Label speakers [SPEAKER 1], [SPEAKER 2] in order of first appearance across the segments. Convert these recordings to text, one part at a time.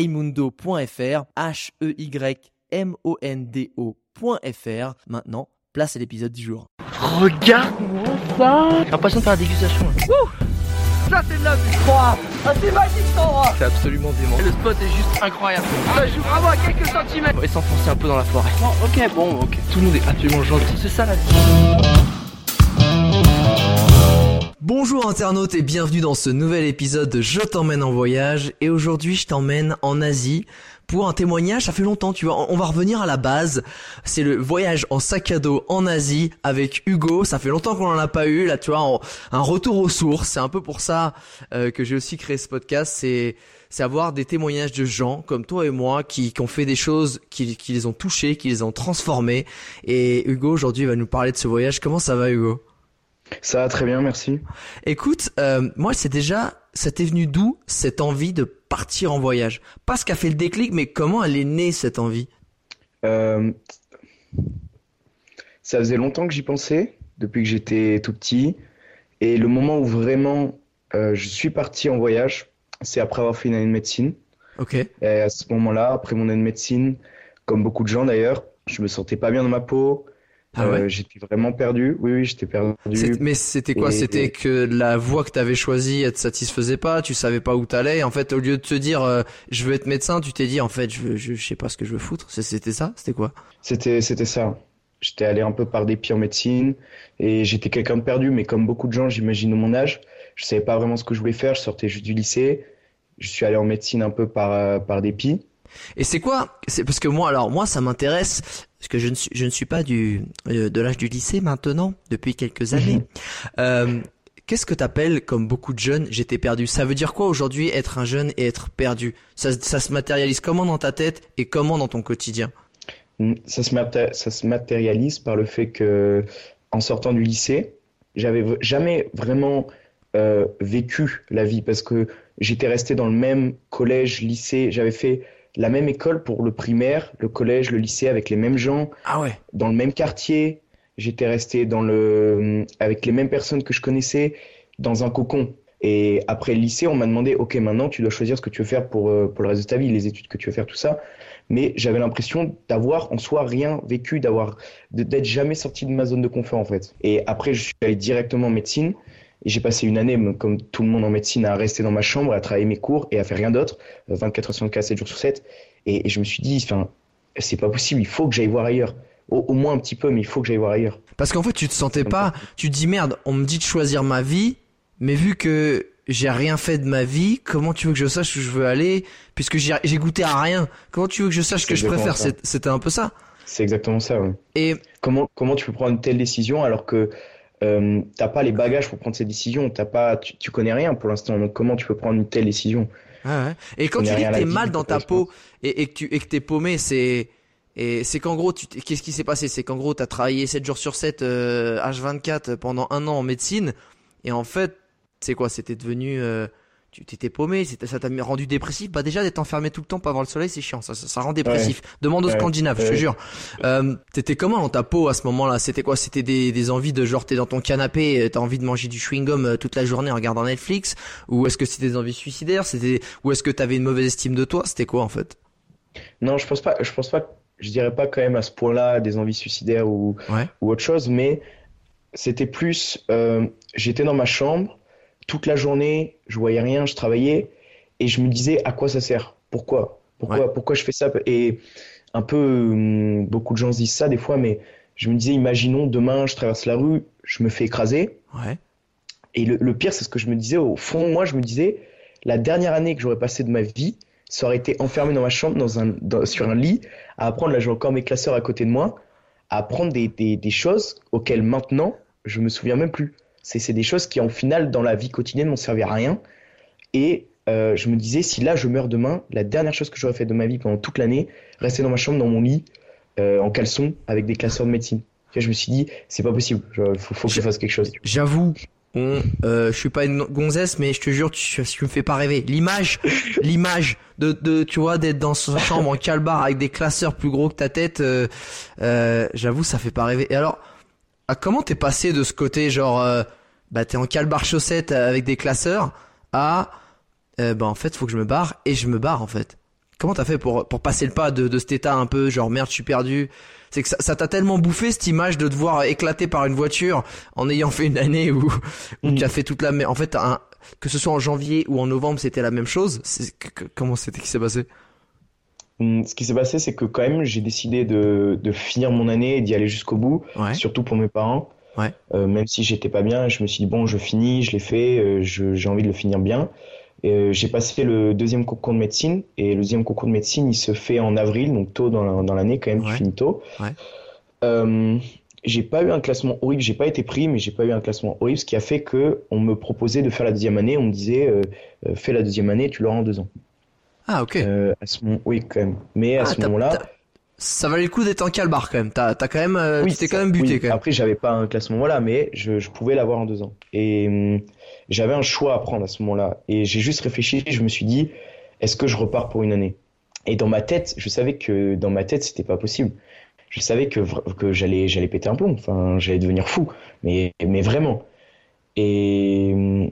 [SPEAKER 1] heymundo.fr, H-E-Y-M-O-N-D-O.fr. Maintenant, place à l'épisode du jour.
[SPEAKER 2] Regarde-moi ça J'ai l'impression de faire la dégustation. Ça c'est de la vue Ah c'est magique cet endroit C'est absolument dément. Et le spot est juste incroyable. Ça joue vraiment à quelques centimètres. On va s'enfoncer un peu dans la forêt. Oh, ok, bon, ok. Tout le monde est absolument gentil. C'est ça la vie.
[SPEAKER 1] Bonjour internautes et bienvenue dans ce nouvel épisode de Je t'emmène en voyage. Et aujourd'hui je t'emmène en Asie pour un témoignage, ça fait longtemps tu vois, on va revenir à la base, c'est le voyage en sac à dos en Asie avec Hugo, ça fait longtemps qu'on en a pas eu, là tu vois, un retour aux sources, c'est un peu pour ça euh, que j'ai aussi créé ce podcast, c'est c'est avoir des témoignages de gens comme toi et moi qui, qui ont fait des choses qui, qui les ont touchés, qui les ont transformés. Et Hugo aujourd'hui va nous parler de ce voyage, comment ça va Hugo?
[SPEAKER 3] Ça va très bien, merci.
[SPEAKER 1] Écoute, euh, moi c'est déjà, ça t'est venu d'où cette envie de partir en voyage? Pas ce qu'a fait le déclic, mais comment elle est née cette envie?
[SPEAKER 3] Euh, Ça faisait longtemps que j'y pensais, depuis que j'étais tout petit. Et le moment où vraiment euh, je suis parti en voyage, c'est après avoir fait une année de médecine.
[SPEAKER 1] Ok.
[SPEAKER 3] Et à ce moment-là, après mon année de médecine, comme beaucoup de gens d'ailleurs, je me sentais pas bien dans ma peau.
[SPEAKER 1] Ah ouais
[SPEAKER 3] Euh, j'étais vraiment perdu. Oui, oui, j'étais perdu.
[SPEAKER 1] Mais c'était quoi?
[SPEAKER 3] Et-
[SPEAKER 1] C'était que la voie que t'avais choisie, elle te satisfaisait pas, tu savais pas où t'allais? En fait, au lieu de te dire euh, je veux être médecin, tu t'es dit en fait je, veux, je, je sais pas ce que je veux foutre. C'était ça? C'était quoi?
[SPEAKER 3] C'était, c'était ça. J'étais allé un peu par dépit en médecine et j'étais quelqu'un de perdu, mais comme beaucoup de gens, j'imagine, mon âge, je savais pas vraiment ce que je voulais faire. Je sortais juste du lycée. Je suis allé en médecine un peu par, euh, par dépit.
[SPEAKER 1] Et c'est quoi? C'est parce que moi, alors moi, ça m'intéresse parce que je ne suis, je ne suis pas du euh, de l'âge du lycée maintenant depuis quelques années. Euh, Qu'est-ce que t'appelles, comme beaucoup de jeunes, j'étais perdu Ça veut dire quoi aujourd'hui être un jeune et être perdu? Ça, ça se matérialise comment dans ta tête et comment dans ton quotidien?
[SPEAKER 3] Mm, Ça se, maté- ça se matérialise par le fait que, en sortant du lycée, j'avais jamais vraiment euh, vécu la vie parce que j'étais resté dans le même collège, lycée. J'avais fait la même école pour le primaire, le collège, le lycée avec les mêmes gens.
[SPEAKER 1] Ah ouais.
[SPEAKER 3] dans le même quartier, j'étais resté dans le, avec les mêmes personnes que je connaissais, dans un cocon. Et après le lycée, on m'a demandé, OK, maintenant, tu dois choisir ce que tu veux faire pour, euh, pour le reste de ta vie, les études que tu veux faire, tout ça. Mais j'avais l'impression d'avoir en soi rien vécu, d'avoir, d'être jamais sorti de ma zone de confort, en fait. Et après, je suis allé directement en médecine. Et j'ai passé une année, comme tout le monde en médecine, à rester dans ma chambre, à travailler mes cours et à faire rien d'autre, euh, 24 heures sur 24, 7 jours sur 7. Et, et je me suis dit, enfin, c'est pas possible, il faut que j'aille voir ailleurs. Au, au moins un petit peu, mais il faut que j'aille voir ailleurs.
[SPEAKER 1] Parce qu'en fait, tu te sentais pas. Tu te dis merde, on me dit de choisir ma vie, mais vu que j'ai rien fait de ma vie, comment tu veux que je sache où je veux aller Puisque j'ai goûté à rien. Comment tu veux que je sache que je préfère C'était un peu ça.
[SPEAKER 3] C'est exactement ça, ouais.
[SPEAKER 1] Et
[SPEAKER 3] Comment, comment tu peux prendre une telle décision alors que euh, t'as pas les bagages pour prendre cette décision, t'as pas, tu, tu connais rien pour l'instant, donc comment tu peux prendre une telle décision?
[SPEAKER 1] Ouais, ouais. Et quand tu dis que t'es mal dans ta peau et, et que tu et que t'es paumé, c'est et c'est qu'en gros, qu'est-ce qui s'est passé? C'est qu'en gros, t'as travaillé 7 jours sur 7 euh, H24 pendant un an en médecine. Et en fait, c'est quoi? C'était devenu euh, tu t'étais paumé, ça t'a rendu dépressif. Bah déjà d'être enfermé tout le temps, pas voir le soleil, c'est chiant, ça, ça, ça rend dépressif. Demande aux
[SPEAKER 3] Ouais.
[SPEAKER 1] Scandinaves, je te jure. Euh, t'étais comment dans ta peau à ce moment-là? C'était quoi? C'était des, des envies de genre t'es dans ton canapé, euh, t'as envie de manger du chewing gum euh, toute la journée en regardant Netflix, ou est-ce que c'était des envies suicidaires? C'était ou est-ce que t'avais une mauvaise estime de toi? C'était quoi en fait?
[SPEAKER 3] Non, je pense pas, je pense pas, je dirais pas quand même à ce point-là des envies suicidaires ou, ou autre chose, mais c'était plus, euh, j'étais dans ma chambre toute la journée, je voyais rien, je travaillais et je me disais à quoi ça sert? Pourquoi? Pourquoi, pourquoi je fais ça? Et un peu, hum, beaucoup de gens se disent ça des fois, mais je me disais, imaginons demain, je traverse la rue, je me fais écraser.
[SPEAKER 1] Ouais.
[SPEAKER 3] Et le, le pire, c'est ce que je me disais, au fond moi, je me disais, la dernière année que j'aurais passée de ma vie, ça aurait été enfermé dans ma chambre, dans un, dans- sur un lit, à apprendre, là j'ai encore mes classeurs à côté de moi, à apprendre des, des, des choses auxquelles maintenant, je me souviens même plus. C'est c'est des choses qui, en final, dans la vie quotidienne, m'ont servi à rien. Et euh, je me disais, si là je meurs demain, la dernière chose que j'aurais fait de ma vie pendant toute l'année, rester dans ma chambre, dans mon lit, euh, en caleçon, avec des classeurs de médecine. je me suis dit, c'est pas possible, il faut, faut, que je fasse quelque chose.
[SPEAKER 1] J'avoue, on, euh, je suis pas une gonzesse, mais je te jure, tu, tu me fais pas rêver. L'image, l'image de, de, tu vois, d'être dans sa chambre en calbar avec des classeurs plus gros que ta tête, euh, euh, j'avoue, ça fait pas rêver. Et alors, ah, comment t'es passé de ce côté, genre, euh, bah t'es en calbar chaussette avec des classeurs, à, euh, bah en fait, faut que je me barre, et je me barre en fait. Comment t'as fait pour, pour passer le pas de, de cet état un peu, genre merde, je suis perdu, c'est que ça t'a tellement bouffé cette image de te voir éclater par une voiture en ayant fait une année où, où mm. tu as fait toute la en fait un, que ce soit en janvier ou en novembre c'était la même chose? Comment c'était qui s'est passé?
[SPEAKER 3] Ce qui s'est passé c'est que quand même j'ai décidé de, de, finir mon année et d'y aller jusqu'au bout surtout pour mes parents.
[SPEAKER 1] Ouais.
[SPEAKER 3] euh, même si j'étais pas bien je me suis dit bon je finis je l'ai fait euh, j'ai envie de le finir bien. Euh, j'ai passé le deuxième concours de médecine et le deuxième concours de médecine il se fait en avril donc tôt dans, dans l'année quand même tu finis tôt.
[SPEAKER 1] Ouais.
[SPEAKER 3] j'ai pas eu un classement horrible j'ai pas été pris mais j'ai pas eu un classement horrible ce qui a fait que on me proposait de faire la deuxième année on me disait fais la deuxième année tu l'auras en deux ans
[SPEAKER 1] ah ok
[SPEAKER 3] euh, à ce moment oui quand même mais à ah, ce moment là
[SPEAKER 1] ça valait le coup d'être en calbar quand même. T'as as quand même, euh, oui, quand même buté quand même.
[SPEAKER 3] Après, j'avais pas un classement voilà, mais je, je pouvais l'avoir en deux ans. Et hum, j'avais un choix à prendre à ce moment-là. Et j'ai juste réfléchi, je me suis dit, est-ce que je repars pour une année? Et dans ma tête, je savais que dans ma tête, c'était pas possible. Je savais que, que j'allais, j'allais péter un plomb, enfin, j'allais devenir fou. Mais, mais vraiment. Et hum,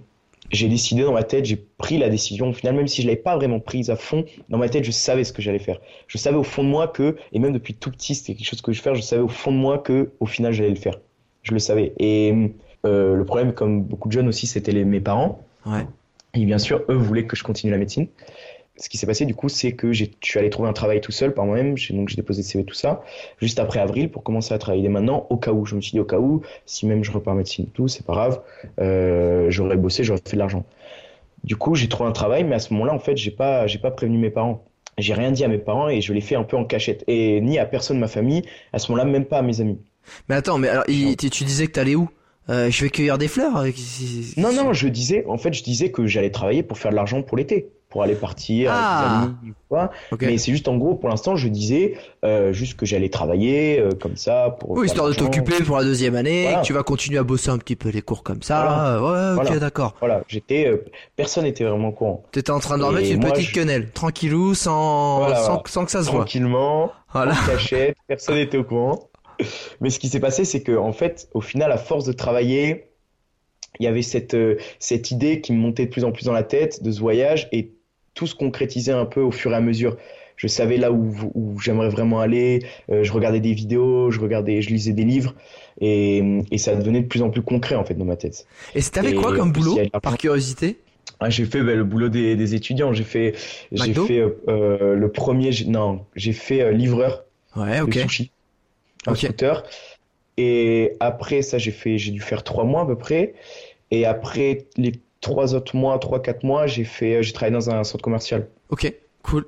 [SPEAKER 3] j'ai décidé dans ma tête, j'ai pris la décision. Au final, même si je l'avais pas vraiment prise à fond, dans ma tête, je savais ce que j'allais faire. Je savais au fond de moi que, et même depuis tout petit, c'était quelque chose que je faire. Je savais au fond de moi que, au final, j'allais le faire. Je le savais. Et euh, le problème, comme beaucoup de jeunes aussi, c'était mes parents.
[SPEAKER 1] Ouais.
[SPEAKER 3] Et bien sûr, eux voulaient que je continue la médecine. Ce qui s'est passé, du coup, c'est que je suis allé trouver un travail tout seul par moi-même. Donc, j'ai déposé le CV, tout ça, juste après avril pour commencer à travailler dès maintenant, au cas où. Je me suis dit, au cas où, si même je repars médecine tout, c'est pas grave. Euh, j'aurais bossé, j'aurais fait de l'argent. Du coup, j'ai trouvé un travail, mais à ce moment-là, en fait, j'ai pas, j'ai pas prévenu mes parents. J'ai rien dit à mes parents et je l'ai fait un peu en cachette. Et ni à personne de ma famille, à ce moment-là, même pas à mes amis.
[SPEAKER 1] Mais attends, mais alors, tu disais que t'allais où? Euh, je vais cueillir des fleurs. Euh,
[SPEAKER 3] non, non, je disais, en fait, je disais que j'allais travailler pour faire de l'argent pour l'été, pour aller partir
[SPEAKER 1] ah. avec des
[SPEAKER 3] amis, quoi. Mais c'est juste en gros, pour l'instant, je disais euh, juste que j'allais travailler euh, comme ça pour.
[SPEAKER 1] Oui, histoire de t'occuper pour la deuxième année. Tu vas continuer à bosser un petit peu les cours comme ça. Ouais, ok, d'accord.
[SPEAKER 3] Voilà, j'étais, personne n'était vraiment au courant.
[SPEAKER 1] T'étais en train de remettre une petite quenelle, tranquillou, sans, sans, sans, que ça se voit.
[SPEAKER 3] Tranquillement, voilà. en cachette, personne n'était au courant. Mais ce qui s'est passé, c'est que en fait, au final, à force de travailler, il y avait cette, euh, cette idée qui me montait de plus en plus dans la tête de ce voyage et tout se concrétisait un peu au fur et à mesure. Je savais là où, où j'aimerais vraiment aller. Euh, je regardais des vidéos, je regardais, je lisais des livres et, et, ça devenait de plus en plus concret en fait dans ma tête.
[SPEAKER 1] Et c'était quoi comme boulot, par curiosité?
[SPEAKER 3] Ah, j'ai fait bah, le boulot des, des étudiants. J'ai fait, j'ai fait euh, le premier. Non, j'ai fait livreur.
[SPEAKER 1] Ouais, ok.
[SPEAKER 3] De sushi un scooter. Et après ça, j'ai fait, j'ai dû faire trois mois à peu près. Et après les trois autres mois, trois quatre mois, j'ai fait, j'ai travaillé dans un centre commercial.
[SPEAKER 1] Ok, cool.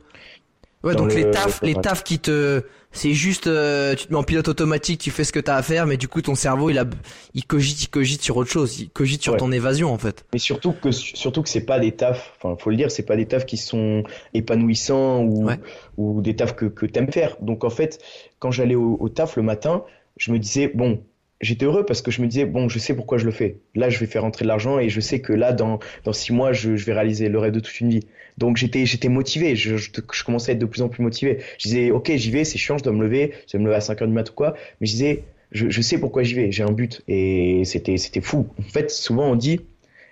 [SPEAKER 1] Ouais, donc les tafs, les tafs qui te, c'est juste, euh, tu te mets en pilote automatique, tu fais ce que t'as à faire, mais du coup ton cerveau il a, il cogite, il cogite sur autre chose, il cogite sur ton évasion en fait.
[SPEAKER 3] Mais surtout que, surtout que c'est pas des tafs, enfin faut le dire, c'est pas des tafs qui sont épanouissants ou, ou des tafs que que t'aimes faire. Donc en fait, quand j'allais au, au taf le matin, je me disais bon, j'étais heureux parce que je me disais bon je sais pourquoi je le fais. Là je vais faire rentrer de l'argent et je sais que là dans dans six mois je, vais réaliser le rêve de toute une vie. Donc j'étais j'étais motivé. Je, commençais à être de plus en plus motivé. Je disais ok j'y vais c'est chiant je dois me lever je dois me lever à 5 heures du mat ou quoi. Mais je disais je, sais pourquoi j'y vais j'ai un but. Et c'était c'était fou. En fait souvent on dit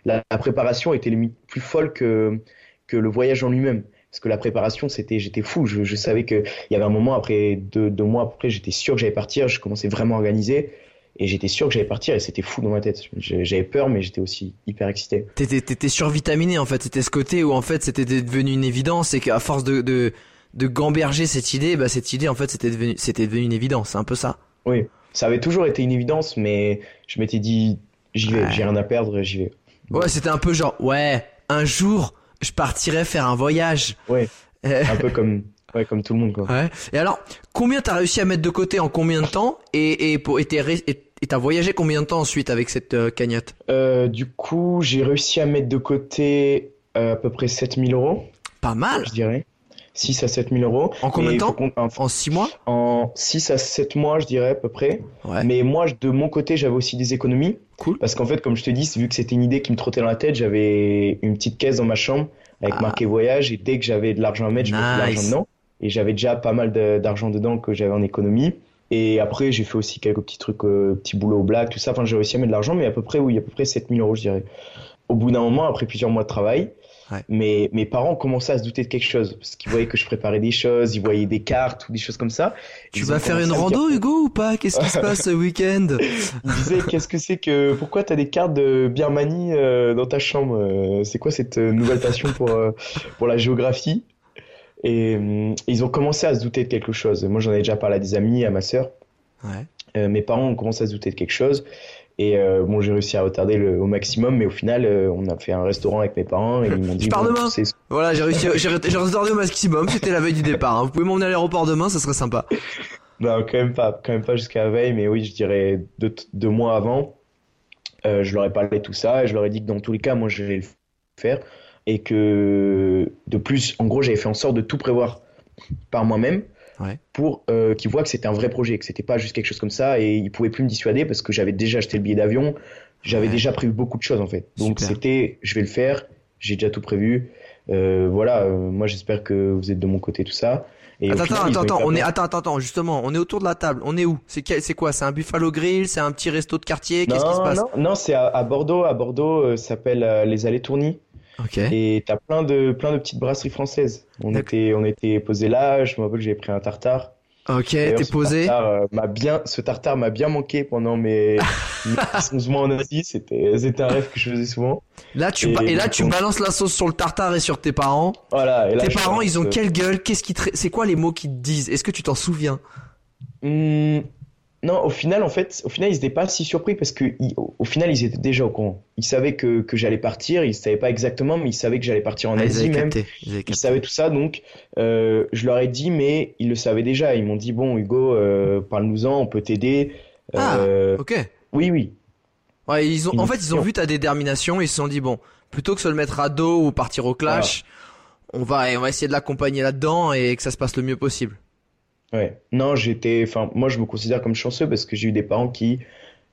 [SPEAKER 3] la, la préparation était plus folle que que le voyage en lui-même. Parce que la préparation c'était j'étais fou. Je, je savais que il y avait un moment après deux, deux mois après j'étais sûr que j'allais partir. Je commençais vraiment à organiser et j'étais sûr que j'allais partir et c'était fou dans ma tête. J'avais peur, mais j'étais aussi hyper excité.
[SPEAKER 1] T'étais, t'étais survitaminé en fait. C'était ce côté où en fait c'était devenu une évidence et qu'à force de, de, de gamberger cette idée, bah cette idée en fait c'était devenu, c'était devenu une évidence. C'est un peu ça.
[SPEAKER 3] Oui, ça avait toujours été une évidence, mais je m'étais dit j'y vais, j'ai rien à perdre, j'y vais.
[SPEAKER 1] Ouais, c'était un peu genre ouais, un jour je partirai faire un voyage.
[SPEAKER 3] Ouais. un peu comme Ouais, comme tout le monde, quoi.
[SPEAKER 1] Ouais. Et alors, combien t'as réussi à mettre de côté en combien de temps et, et, pour, et t'as voyagé combien de temps ensuite avec cette euh, cagnotte?
[SPEAKER 3] Euh, Du coup, j'ai réussi à mettre de côté À peu près 7000 euros.
[SPEAKER 1] Pas mal.
[SPEAKER 3] Je dirais. 6 à 7 000 euros.
[SPEAKER 1] En combien de temps? En 6 mois?
[SPEAKER 3] En 6 à 7 mois, je dirais à peu près.
[SPEAKER 1] Ouais.
[SPEAKER 3] Mais moi, de mon côté, j'avais aussi des économies.
[SPEAKER 1] Cool.
[SPEAKER 3] Parce qu'en fait, comme je te dis, vu que c'était une idée qui me trottait dans la tête, j'avais une petite caisse dans ma chambre avec
[SPEAKER 1] Ah.
[SPEAKER 3] marqué voyage. Et dès que j'avais de l'argent à mettre, je mettais de
[SPEAKER 1] Nice.
[SPEAKER 3] l'argent dedans. Et j'avais déjà pas mal de- d'argent dedans que j'avais en économie. Et après, j'ai fait aussi quelques petits trucs, euh, petits boulots au black, tout ça. Enfin, j'ai réussi à mettre de l'argent, mais à peu près, oui, à peu près 7000 euros, je dirais. Au bout d'un moment, après plusieurs mois de travail,
[SPEAKER 1] Ouais.
[SPEAKER 3] mes, mes parents commençaient à se douter de quelque chose. Parce qu'ils voyaient que je préparais des choses, ils voyaient des cartes ou des choses comme ça.
[SPEAKER 1] Tu vas faire une
[SPEAKER 3] dire-
[SPEAKER 1] rando, Hugo, ou pas? Qu'est-ce qui se passe ce week-end?
[SPEAKER 3] Ils disaient, qu'est-ce que c'est que, pourquoi t'as des cartes de Birmanie euh, dans ta chambre? Euh, C'est quoi cette euh, nouvelle passion pour, euh, pour la géographie? Et hum, ils ont commencé à se douter de quelque chose. Moi, j'en ai déjà parlé à des amis, à ma sœur.
[SPEAKER 1] Ouais.
[SPEAKER 3] Euh, mes parents ont commencé à se douter de quelque chose. Et euh, bon, j'ai réussi à retarder le, au maximum, mais au final, euh, on a fait un restaurant avec mes parents et ils m'ont dit,
[SPEAKER 1] pars
[SPEAKER 3] bon,
[SPEAKER 1] demain. Voilà, j'ai réussi, j'ai j'ai retardé au maximum, c'était la veille du départ. hein. Vous pouvez m'emmener à l'aéroport demain, ça serait sympa.
[SPEAKER 3] Non, quand même pas, quand même pas jusqu'à la veille, mais oui, je dirais deux, deux mois avant, euh, je leur ai parlé de tout ça et je leur ai dit que dans tous les cas, moi, je vais le faire et que de plus, en gros, j'avais fait en sorte de tout prévoir par moi-même
[SPEAKER 1] Ouais.
[SPEAKER 3] pour euh, qu'ils voient que c'était un vrai projet, que c'était pas juste quelque chose comme ça et ils pouvaient plus me dissuader parce que j'avais déjà acheté le billet d'avion, j'avais
[SPEAKER 1] Ouais.
[SPEAKER 3] déjà prévu beaucoup de choses en fait. Donc c'était, je vais le faire, j'ai déjà tout prévu. Euh, voilà, euh, moi j'espère que vous êtes de mon côté tout ça. Et
[SPEAKER 1] Attends,
[SPEAKER 3] final,
[SPEAKER 1] attends, attends, on est, attends, attends, justement, on est autour de la table. On est où? C'est quoi? C'est un Buffalo Grill? C'est un petit resto de quartier? Qu'est-ce qui se passe?
[SPEAKER 3] non, non, c'est à, à Bordeaux. À Bordeaux, euh, ça s'appelle les Allées Tourny. Et t'as plein de, plein de petites brasseries françaises. On était, on était posé là. Je me rappelle que j'avais pris un tartare.
[SPEAKER 1] Ok, t'es posé?
[SPEAKER 3] tartare, euh, bien, ce tartare m'a bien manqué pendant mes, mes 11 mois en Asie. C'était, un rêve que je faisais souvent.
[SPEAKER 1] Là, tu
[SPEAKER 3] Et
[SPEAKER 1] là,
[SPEAKER 3] donc,
[SPEAKER 1] tu
[SPEAKER 3] on-
[SPEAKER 1] balances la sauce sur le tartare et sur tes parents.
[SPEAKER 3] Voilà. Et là,
[SPEAKER 1] tes parents,
[SPEAKER 3] pense,
[SPEAKER 1] ils ont
[SPEAKER 3] euh,
[SPEAKER 1] quelle gueule? Qu'est-ce qui te... C'est quoi les mots qu'ils te disent? Est-ce que tu t'en souviens?
[SPEAKER 3] Hmm, non, au final, en fait, au final, ils étaient pas si surpris parce que, ils- au, au final, ils étaient déjà au courant. Ils savaient que, que j'allais partir. Ils savaient pas exactement, mais ils savaient que j'allais partir en
[SPEAKER 1] Ah, Ils
[SPEAKER 3] Asie même.
[SPEAKER 1] capté. Ils avaient
[SPEAKER 3] Ils
[SPEAKER 1] capté.
[SPEAKER 3] savaient tout ça, donc euh, je leur ai dit, mais ils le savaient déjà. Ils m'ont dit, bon, Hugo, euh, parle-nous-en, on peut t'aider.
[SPEAKER 1] Ah.
[SPEAKER 3] Euh,
[SPEAKER 1] Ok.
[SPEAKER 3] oui, oui.
[SPEAKER 1] Ouais, ils ont,
[SPEAKER 3] Ils
[SPEAKER 1] en fait, ils ont
[SPEAKER 3] on-
[SPEAKER 1] vu ta détermination, ils se sont dit bon, plutôt que se le mettre à dos ou partir au clash, on va, on va essayer de l'accompagner là-dedans et que ça se passe le mieux possible.
[SPEAKER 3] Ouais. Non, j'étais, enfin, moi, je me considère comme chanceux parce que j'ai eu des parents qui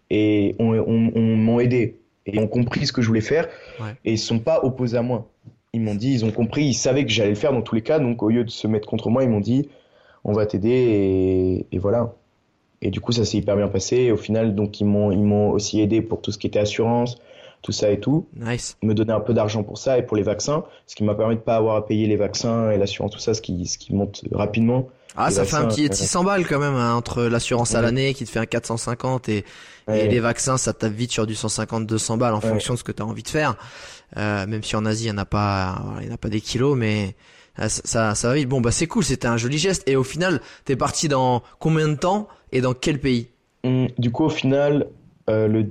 [SPEAKER 3] et ont, ont- ont- m'ont aidé et ont compris ce que je voulais faire
[SPEAKER 1] Ouais.
[SPEAKER 3] et ils sont pas opposés à moi. Ils m'ont dit, ils ont compris, ils savaient que j'allais le faire dans tous les cas, donc au lieu de se mettre contre moi, ils m'ont dit, on va t'aider et, et voilà. Et du coup, ça s'est hyper bien passé. Et au final, donc, ils m'ont, ils m'ont aussi aidé pour tout ce qui était assurance, tout ça et tout.
[SPEAKER 1] Nice.
[SPEAKER 3] me donner un peu d'argent pour ça et pour les vaccins, ce qui m'a permis de pas avoir à payer les vaccins et l'assurance, tout ça, ce qui, ce qui monte rapidement.
[SPEAKER 1] Ah, ça fait un petit
[SPEAKER 3] euh,
[SPEAKER 1] 600 balles quand même hein, entre l'assurance à l'année qui te fait un 450 et, et les vaccins, ça tape vite sur du 150-200 balles en
[SPEAKER 3] Ouais.
[SPEAKER 1] fonction de ce que tu as envie de faire. Euh, même si en Asie, il y en a pas, il y en a pas des kilos, mais euh, ça, ça, ça va vite. Bon, bah c'est cool, c'était un joli geste. Et au final, t'es parti dans combien de temps et dans quel pays?
[SPEAKER 3] Hum, Du coup, au final, euh, le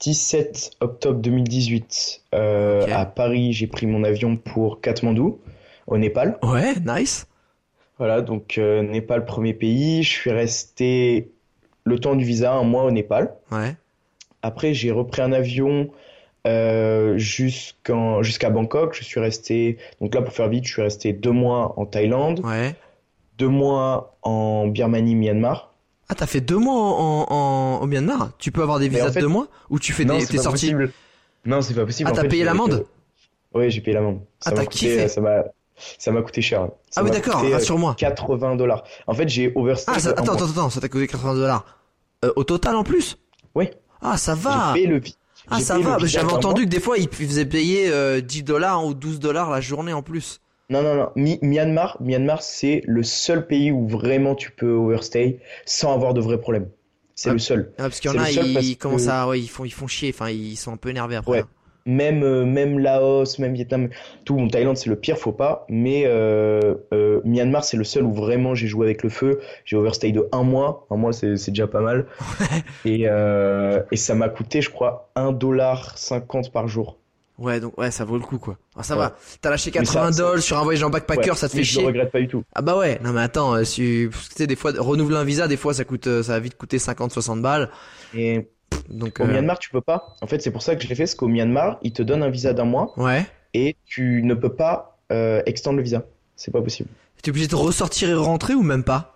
[SPEAKER 3] 17 octobre 2018, euh, à Paris, j'ai pris mon avion pour Katmandou, au Népal.
[SPEAKER 1] Ouais, nice.
[SPEAKER 3] Voilà, donc euh, Népal, premier pays. Je suis resté le temps du visa, un mois au Népal.
[SPEAKER 1] Ouais.
[SPEAKER 3] Après, j'ai repris un avion euh, jusqu'à Bangkok. Je suis resté, donc là, pour faire vite, je suis resté deux mois en Thaïlande,
[SPEAKER 1] Ouais.
[SPEAKER 3] deux mois en Birmanie, Myanmar.
[SPEAKER 1] Ah, t'as fait deux mois en, en, au Myanmar? Tu peux avoir des visas
[SPEAKER 3] en fait-
[SPEAKER 1] de deux mois? Ou tu fais
[SPEAKER 3] Non,
[SPEAKER 1] des, t'es
[SPEAKER 3] pas
[SPEAKER 1] sorti?
[SPEAKER 3] possible. Non, c'est pas possible.
[SPEAKER 1] Ah, t'as payé l'amende?
[SPEAKER 3] Oui, j'ai payé l'amende. Ça
[SPEAKER 1] Ah,
[SPEAKER 3] m'a
[SPEAKER 1] t'as kiffé.
[SPEAKER 3] ça m'a, ça m'a coûté cher. Ça
[SPEAKER 1] Ah oui, d'accord,
[SPEAKER 3] euh,
[SPEAKER 1] rassure-moi.
[SPEAKER 3] 80 dollars. En fait, j'ai overstay
[SPEAKER 1] Ah, ça, attends, attends, attends, ça t'a coûté 80 dollars. Euh, au total en plus?
[SPEAKER 3] Oui.
[SPEAKER 1] Ah, ça va.
[SPEAKER 3] J'ai le
[SPEAKER 1] Ah, ça va. J'avais entendu que des fois, ils faisaient payer euh, 10 dollars ou 12 dollars la journée en plus.
[SPEAKER 3] Non, non, non. Mi- Myanmar, Myanmar, c'est le seul pays où vraiment tu peux overstay sans avoir de vrais problèmes. C'est
[SPEAKER 1] Ah.
[SPEAKER 3] le seul.
[SPEAKER 1] Ah, parce qu'il y en a,
[SPEAKER 3] parce
[SPEAKER 1] ils commencent à, ouais, ils font, ils font chier. Enfin, ils sont un peu énervés après.
[SPEAKER 3] Ouais.
[SPEAKER 1] hein.
[SPEAKER 3] Même, euh, même Laos, même Vietnam, tout. Bon, Thaïlande, c'est le pire, faut pas. Mais euh, euh, Myanmar, c'est le seul où vraiment j'ai joué avec le feu. J'ai overstay de un mois. Un mois, c'est déjà pas mal. Et, euh, et ça m'a coûté, je crois, 1,50$ par jour.
[SPEAKER 1] Ouais, donc ouais, ça vaut le coup quoi. Ah, ça
[SPEAKER 3] Ouais.
[SPEAKER 1] va. T'as lâché
[SPEAKER 3] Mais ça-
[SPEAKER 1] 80
[SPEAKER 3] ça-
[SPEAKER 1] dollars sur un voyage en backpacker,
[SPEAKER 3] Ouais,
[SPEAKER 1] ça te fait
[SPEAKER 3] je le
[SPEAKER 1] chier.
[SPEAKER 3] regrette pas du tout.
[SPEAKER 1] Ah bah ouais. Non mais attends, si, tu sais, des fois renouveler un visa, des fois ça coûte, ça va vite coûter 50-60 balles.
[SPEAKER 3] Et
[SPEAKER 1] Donc
[SPEAKER 3] au
[SPEAKER 1] euh,
[SPEAKER 3] Myanmar, tu peux pas. En fait, c'est pour ça que je l'ai fait, parce qu'au Myanmar, ils te donnent un visa d'un mois.
[SPEAKER 1] ouais.
[SPEAKER 3] Et tu ne peux pas euh, extendre le visa. C'est pas possible.
[SPEAKER 1] Tu es obligé de ressortir et rentrer ou même pas?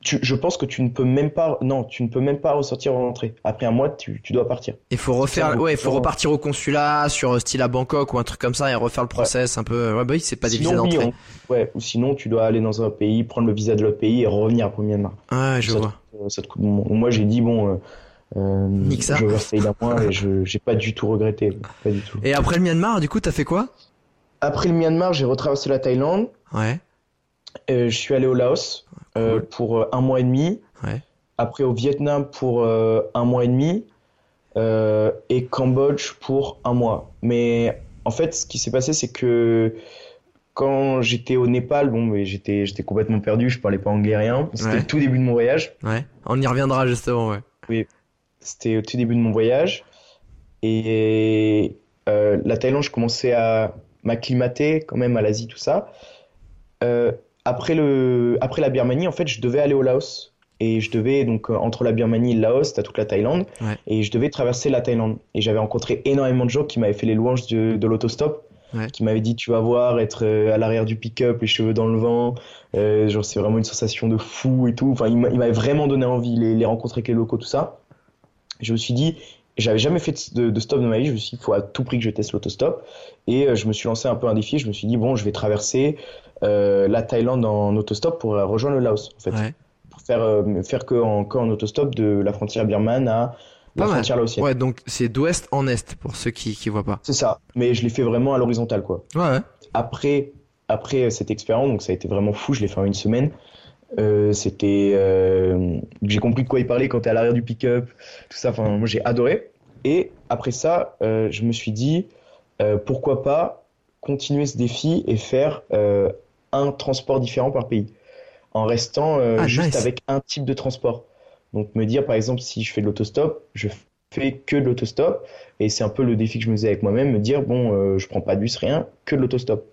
[SPEAKER 3] Je pense que tu ne peux même pas, non, tu ne peux même pas ressortir ou rentrer. Après un mois, tu, tu dois partir.
[SPEAKER 1] Il faut refaire, ouais, il faut repartir au consulat sur euh, style à Bangkok ou un truc comme ça et refaire le process un peu. Ouais, bah oui, c'est pas des visas d'entrée.
[SPEAKER 3] Ouais, ou sinon tu dois aller dans un pays, prendre le visa de l'autre pays et revenir à Myanmar.
[SPEAKER 1] Ouais, je vois.
[SPEAKER 3] ça te coûte Moi, j'ai dit bon. Euh, euh
[SPEAKER 1] ça.
[SPEAKER 3] Je rester d'un mois et je j'ai pas du tout regretté, pas du tout.
[SPEAKER 1] Et après le Myanmar, du coup, t'as fait quoi?
[SPEAKER 3] Après le Myanmar, j'ai retraversé la Thaïlande.
[SPEAKER 1] Ouais.
[SPEAKER 3] Euh, je suis allé au Laos euh, pour euh, un mois et demi. Après au Vietnam pour un mois et demi. et Cambodge pour un mois. Mais en fait, ce qui s'est passé, c'est que quand j'étais au Népal, bon, mais j'étais, j'étais complètement perdu, je parlais pas anglais rien. C'était le tout début de mon voyage.
[SPEAKER 1] Ouais. On y reviendra justement, ouais.
[SPEAKER 3] Oui. C'était au tout début de mon voyage. Et la Thaïlande, je commençais à m'acclimater quand même à l'Asie, tout ça. Euh, après, le, après la Birmanie, en fait, je devais aller au Laos. Et je devais, donc, euh, entre la Birmanie et le Laos, t'as toute la Thaïlande. Et je devais traverser la Thaïlande. Et j'avais rencontré énormément de gens qui m'avaient fait les louanges de, de l'autostop. Qui m'avaient dit, tu vas voir, être euh, à l'arrière du pick-up, les cheveux dans le vent. Euh, genre, c'est vraiment une sensation de fou et tout. Enfin, il m'avait vraiment donné envie, les, les rencontrer avec les locaux, tout ça. Je me suis dit, j'avais jamais fait de, de, stop dans ma vie. Je me suis dit, il faut à tout prix que je teste l'autostop. Et je me suis lancé un peu un défi. Je me suis dit, bon, je vais traverser euh, la Thaïlande en autostop pour euh, rejoindre le Laos, en fait. Pour faire, euh, faire que en, en autostop de la frontière birmane à la frontière laotienne.
[SPEAKER 1] Ouais, donc c'est d'ouest en est pour ceux qui qui voient pas.
[SPEAKER 3] C'est ça, mais je l'ai fait vraiment à l'horizontale quoi.
[SPEAKER 1] Ouais.
[SPEAKER 3] Après après cette expérience, donc ça a été vraiment fou, je l'ai fait en une semaine. Euh, c'était euh, j'ai compris de quoi il parlait quand t'es à l'arrière du pick-up, tout ça. Enfin, moi j'ai adoré. Et après ça, euh, je me suis dit pourquoi pas continuer ce défi et faire un transport différent par pays, en restant ah, juste avec un type de transport. Donc me dire par exemple si je fais de l'autostop, je fais que de l'autostop et c'est un peu le défi que je me faisais avec moi-même, me dire bon je prends pas de bus rien, que de l'autostop.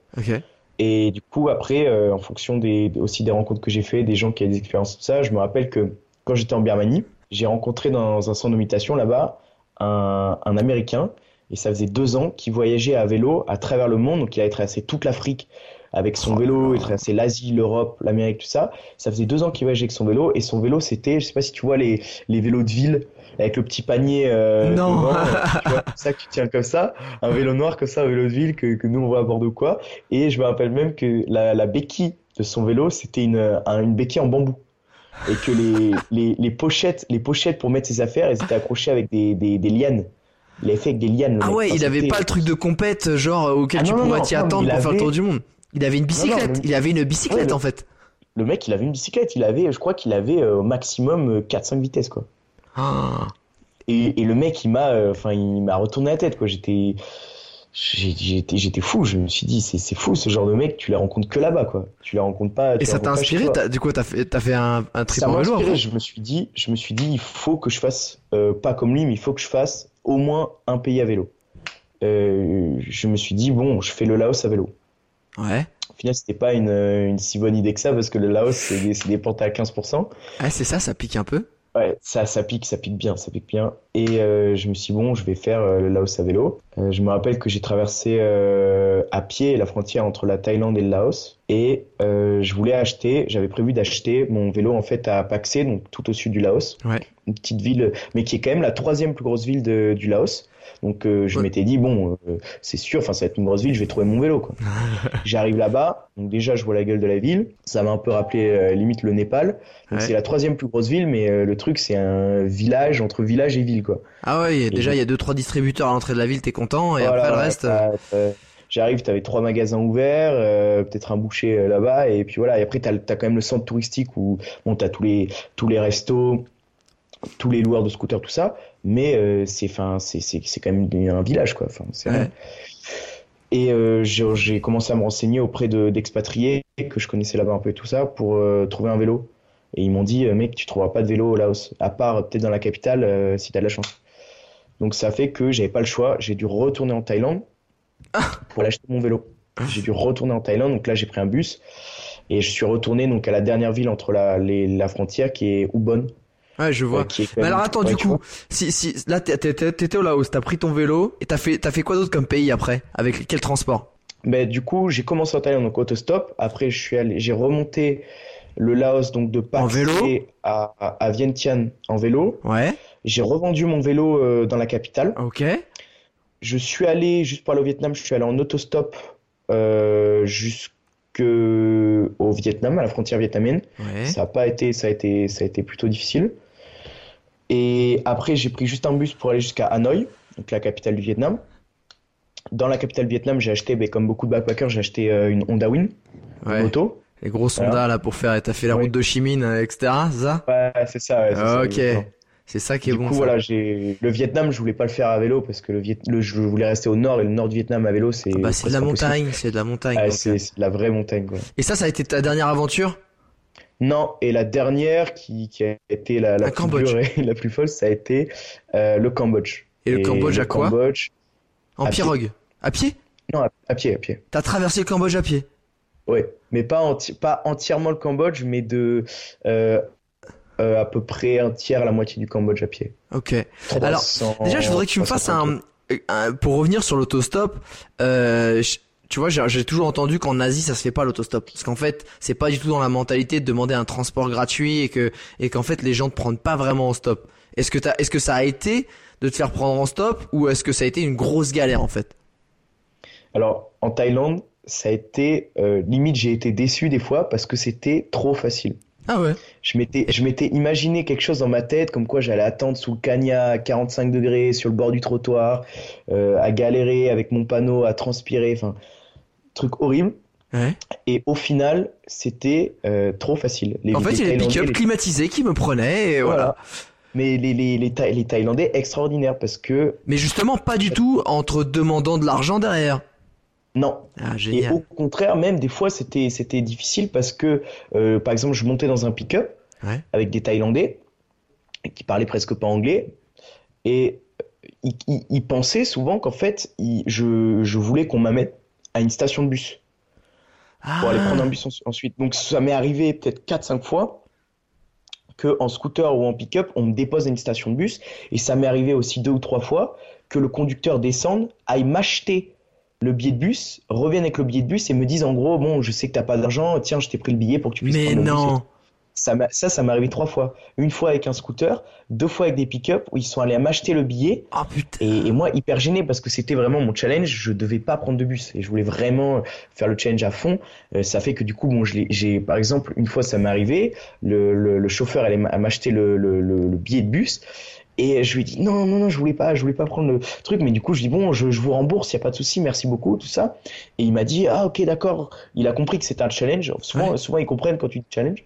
[SPEAKER 3] Et du coup après euh, en fonction des aussi des rencontres que j'ai fait, des gens qui ont des expériences de ça, je me rappelle que quand j'étais en Birmanie, j'ai rencontré dans un centre de mutation là-bas un, un Américain. Et ça faisait deux ans qu'il voyageait à vélo à travers le monde, donc il avait traversé toute l'Afrique avec son vélo, il traversait l'Asie, l'Europe, l'Amérique, tout ça. Ça faisait deux ans qu'il voyageait avec son vélo, et son vélo, c'était, je sais pas si tu vois les, les vélos de ville, avec le petit panier euh,
[SPEAKER 1] non.
[SPEAKER 3] ça que tu tiens comme ça, un vélo noir comme ça, un vélo de ville que, que nous on voit à Bordeaux quoi. Et je me rappelle même que la, la béquille de son vélo, c'était une, une béquille en bambou et que les, les, les, pochettes, les pochettes pour mettre ses affaires, elles étaient accrochées avec des, des, des lianes. Il avait fait avec des lianes.
[SPEAKER 1] ah ouais, il avait pas le truc de compète genre auquel ah tu pourrais t'y attendre pour faire le tour du monde. Il avait une bicyclette. il avait une bicyclette en fait.
[SPEAKER 3] Le mec, il avait une bicyclette. Il avait, je crois qu'il avait euh, au maximum 4-5 euh, vitesses quoi. Et, et, le mec, il m'a, euh, enfin, il m'a retourné la tête quoi. J'étais, j'étais, j'étais fou. Je me suis dit, c'est, fou ce genre de mec. Tu les rencontres que là-bas quoi. Tu les rencontres pas.
[SPEAKER 1] Et ça t'a inspiré Du coup, t'as fait, un, un trip
[SPEAKER 3] ça m'a inspiré. Je me suis dit, je me suis dit, il faut que je fasse pas comme lui, mais il faut que je fasse au moins un pays à vélo. je me suis dit bon, je fais le Laos à vélo.
[SPEAKER 1] Ouais.
[SPEAKER 3] Au final, c'était pas une, une, si bonne idée que ça parce que le Laos, c'est des, des pentes à 15%.
[SPEAKER 1] Ah, c'est ça, ça pique un peu
[SPEAKER 3] Ouais, ça, ça pique, ça pique bien, ça pique bien. Et euh, je me suis dit, bon, je vais faire euh, le Laos à vélo. Euh, je me rappelle que j'ai traversé euh, à pied la frontière entre la Thaïlande et le Laos. Et euh, je voulais acheter, j'avais prévu d'acheter mon vélo en fait à Paksé, donc tout au sud du Laos.
[SPEAKER 1] Ouais.
[SPEAKER 3] Une petite ville, mais qui est quand même la troisième plus grosse ville de, du Laos. Donc euh, je m'étais dit bon, euh, c'est sûr, enfin ça va être une grosse ville, je vais trouver mon vélo quoi. J'arrive là-bas, donc déjà je vois la gueule de la ville, ça m'a un peu rappelé euh, limite le Népal. Donc c'est la troisième plus grosse ville, mais le truc c'est un village entre village et ville quoi.
[SPEAKER 1] Ah ouais, déjà il y a deux trois distributeurs à l'entrée de la ville, t'es content, et après le reste.
[SPEAKER 3] J'arrive, t'avais trois magasins ouverts, peut-être un boucher là-bas, et puis voilà. Et après, t'as as quand même le centre touristique où bon, t'as tous les tous les restos, tous les loueurs de scooters, tout ça mais euh, c'est enfin c'est c'est c'est quand même un village quoi. Enfin et euh, j'ai commencé à me renseigner auprès d'expatriés que je connaissais là-bas un peu et tout ça pour euh, trouver un vélo. Et ils m'ont dit mec tu trouveras pas de vélo au Laos à part peut-être dans la capitale si t'as de la chance. Donc ça fait que j'avais pas le choix. J'ai dû retourner en Thaïlande ah. pour acheter mon vélo. J'ai dû retourner en Thaïlande. Donc là j'ai pris un bus et je suis retourné donc à la dernière ville entre la, les, la frontière qui est Ubon
[SPEAKER 1] Ouais, je vois. Mais alors attends, du coup, si, si, là, t'étais au Laos, t'as pris ton vélo et t'as fait, t'as fait quoi d'autre comme pays après? Avec quel transport?
[SPEAKER 3] Ben, du coup, j'ai commencé en Thaïlande, donc autostop. Après, je suis allé, j'ai remonté le Laos, donc de Pak à, à, Vientiane en vélo.
[SPEAKER 1] Ouais.
[SPEAKER 3] J'ai revendu mon vélo euh, dans la capitale.
[SPEAKER 1] Ok.
[SPEAKER 3] Je suis allé, juste pour aller au Vietnam, je suis allé en autostop euh, jusqu'au Vietnam, à la frontière vietnamienne.
[SPEAKER 1] Ouais.
[SPEAKER 3] Ça a pas été, ça a été, ça a été plutôt difficile. Et après, j'ai pris juste un bus pour aller jusqu'à Hanoi, donc la capitale du Vietnam. Dans la capitale du Vietnam, j'ai acheté, ben, comme beaucoup de backpackers, j'ai acheté euh, une Honda Win,
[SPEAKER 1] Ouais.
[SPEAKER 3] une moto.
[SPEAKER 1] Les gros sondas là pour faire. T'as fait la route de Chimine, euh, etc. Ça?
[SPEAKER 3] Ouais, c'est ça. ouais, ça,
[SPEAKER 1] Ok. C'est ça qui est
[SPEAKER 3] Du
[SPEAKER 1] bon.
[SPEAKER 3] coup,
[SPEAKER 1] ça.
[SPEAKER 3] voilà, j'ai le Vietnam, je voulais pas le faire à vélo parce que le, Viet... le... je voulais rester au nord et le nord du Vietnam à vélo, c'est
[SPEAKER 1] Ah bah c'est de la
[SPEAKER 3] impossible.
[SPEAKER 1] montagne, c'est de la montagne.
[SPEAKER 3] C'est
[SPEAKER 1] euh.
[SPEAKER 3] c'est de la vraie montagne, quoi.
[SPEAKER 1] Et ça, ça a été ta dernière aventure?
[SPEAKER 3] Non, et la dernière qui, qui a été la, plus la folle, ça a été euh, le Cambodge.
[SPEAKER 1] Et le Cambodge à quoi
[SPEAKER 3] Cambodge,
[SPEAKER 1] En
[SPEAKER 3] à pied.
[SPEAKER 1] pirogue À pied
[SPEAKER 3] non, à, à pied, à pied.
[SPEAKER 1] T'as traversé le Cambodge à pied
[SPEAKER 3] Ouais, mais pas, enti- pas entièrement le Cambodge, mais de euh, euh, à peu près un tiers à la moitié du Cambodge à pied.
[SPEAKER 1] Ok. Alors,
[SPEAKER 3] 300,
[SPEAKER 1] Déjà, je voudrais que tu me fasses
[SPEAKER 3] 350.
[SPEAKER 1] un, un- pour revenir sur l'autostop. Euh, tu vois, j'ai toujours entendu qu'en Asie, ça se fait pas l'autostop, parce qu'en fait, c'est pas du tout dans la mentalité de demander un transport gratuit et que et qu'en fait, les gens te prennent pas vraiment en stop. Est-ce que t'as, est-ce que ça a été de te faire prendre en stop ou est-ce que ça a été une grosse galère en fait?
[SPEAKER 3] Alors, en Thaïlande, ça a été euh, limite, j'ai été déçu des fois parce que c'était trop facile.
[SPEAKER 1] Ah ouais.
[SPEAKER 3] Je m'étais, je m'étais imaginé quelque chose dans ma tête, comme quoi j'allais attendre sous le cagna à 45 degrés sur le bord du trottoir, euh, à galérer avec mon panneau, à transpirer, enfin, truc horrible.
[SPEAKER 1] Ouais.
[SPEAKER 3] Et au final, c'était euh, trop facile. Les,
[SPEAKER 1] En fait, il y a des pick-up
[SPEAKER 3] les-
[SPEAKER 1] climatisés qui me prenaient et voilà.
[SPEAKER 3] Voilà. Mais les, les, les, Thaï- les Thaïlandais, extraordinaires parce que,
[SPEAKER 1] Mais justement, pas du tout entre demandant de l'argent derrière.
[SPEAKER 3] non,
[SPEAKER 1] Ah
[SPEAKER 3] Et au contraire, même des fois, c'était c'était difficile parce que, euh, par exemple, je montais dans un pick-up
[SPEAKER 1] Ouais.
[SPEAKER 3] avec des Thaïlandais qui parlaient presque pas anglais et euh, ils, ils- ils pensaient souvent qu'en fait, ils- je, je voulais qu'on m'amène à une station de bus pour aller
[SPEAKER 1] Ah.
[SPEAKER 3] prendre un bus en- ensuite. Donc ça m'est arrivé peut-être 4-5 fois que en scooter ou en pick-up, on me dépose à une station de bus et ça m'est arrivé aussi deux ou trois fois que le conducteur descende, aille m'acheter le billet de bus, revienne avec le billet de bus et me dise en gros, bon, je sais que t'as pas d'argent, tiens, je t'ai pris le billet pour que tu puisses
[SPEAKER 1] Mais
[SPEAKER 3] prendre le bus. Ça, ça, ça m'est arrivé trois fois. Une fois avec un scooter, deux fois avec des pick-up où ils sont allés m'acheter le billet
[SPEAKER 1] Oh putain.
[SPEAKER 3] et, et moi, hyper gêné parce que c'était vraiment mon challenge. Je devais pas prendre de bus et je voulais vraiment faire le challenge à fond. Euh, ça fait que du coup, bon, j'ai, par exemple, une fois ça m'est arrivé, le, le, le chauffeur allait m'a- m'acheter le, le, le, le billet de bus. Et je lui ai dit non, non, non, je voulais pas, je voulais pas prendre le truc. Mais du coup, je dis bon, je, je vous rembourse, y a pas de souci, merci beaucoup, tout ça. Et il m'a dit ah ok d'accord. Il a compris que c'était un challenge. Souvent,
[SPEAKER 1] Ouais.
[SPEAKER 3] souvent ils comprennent quand tu dis challenge.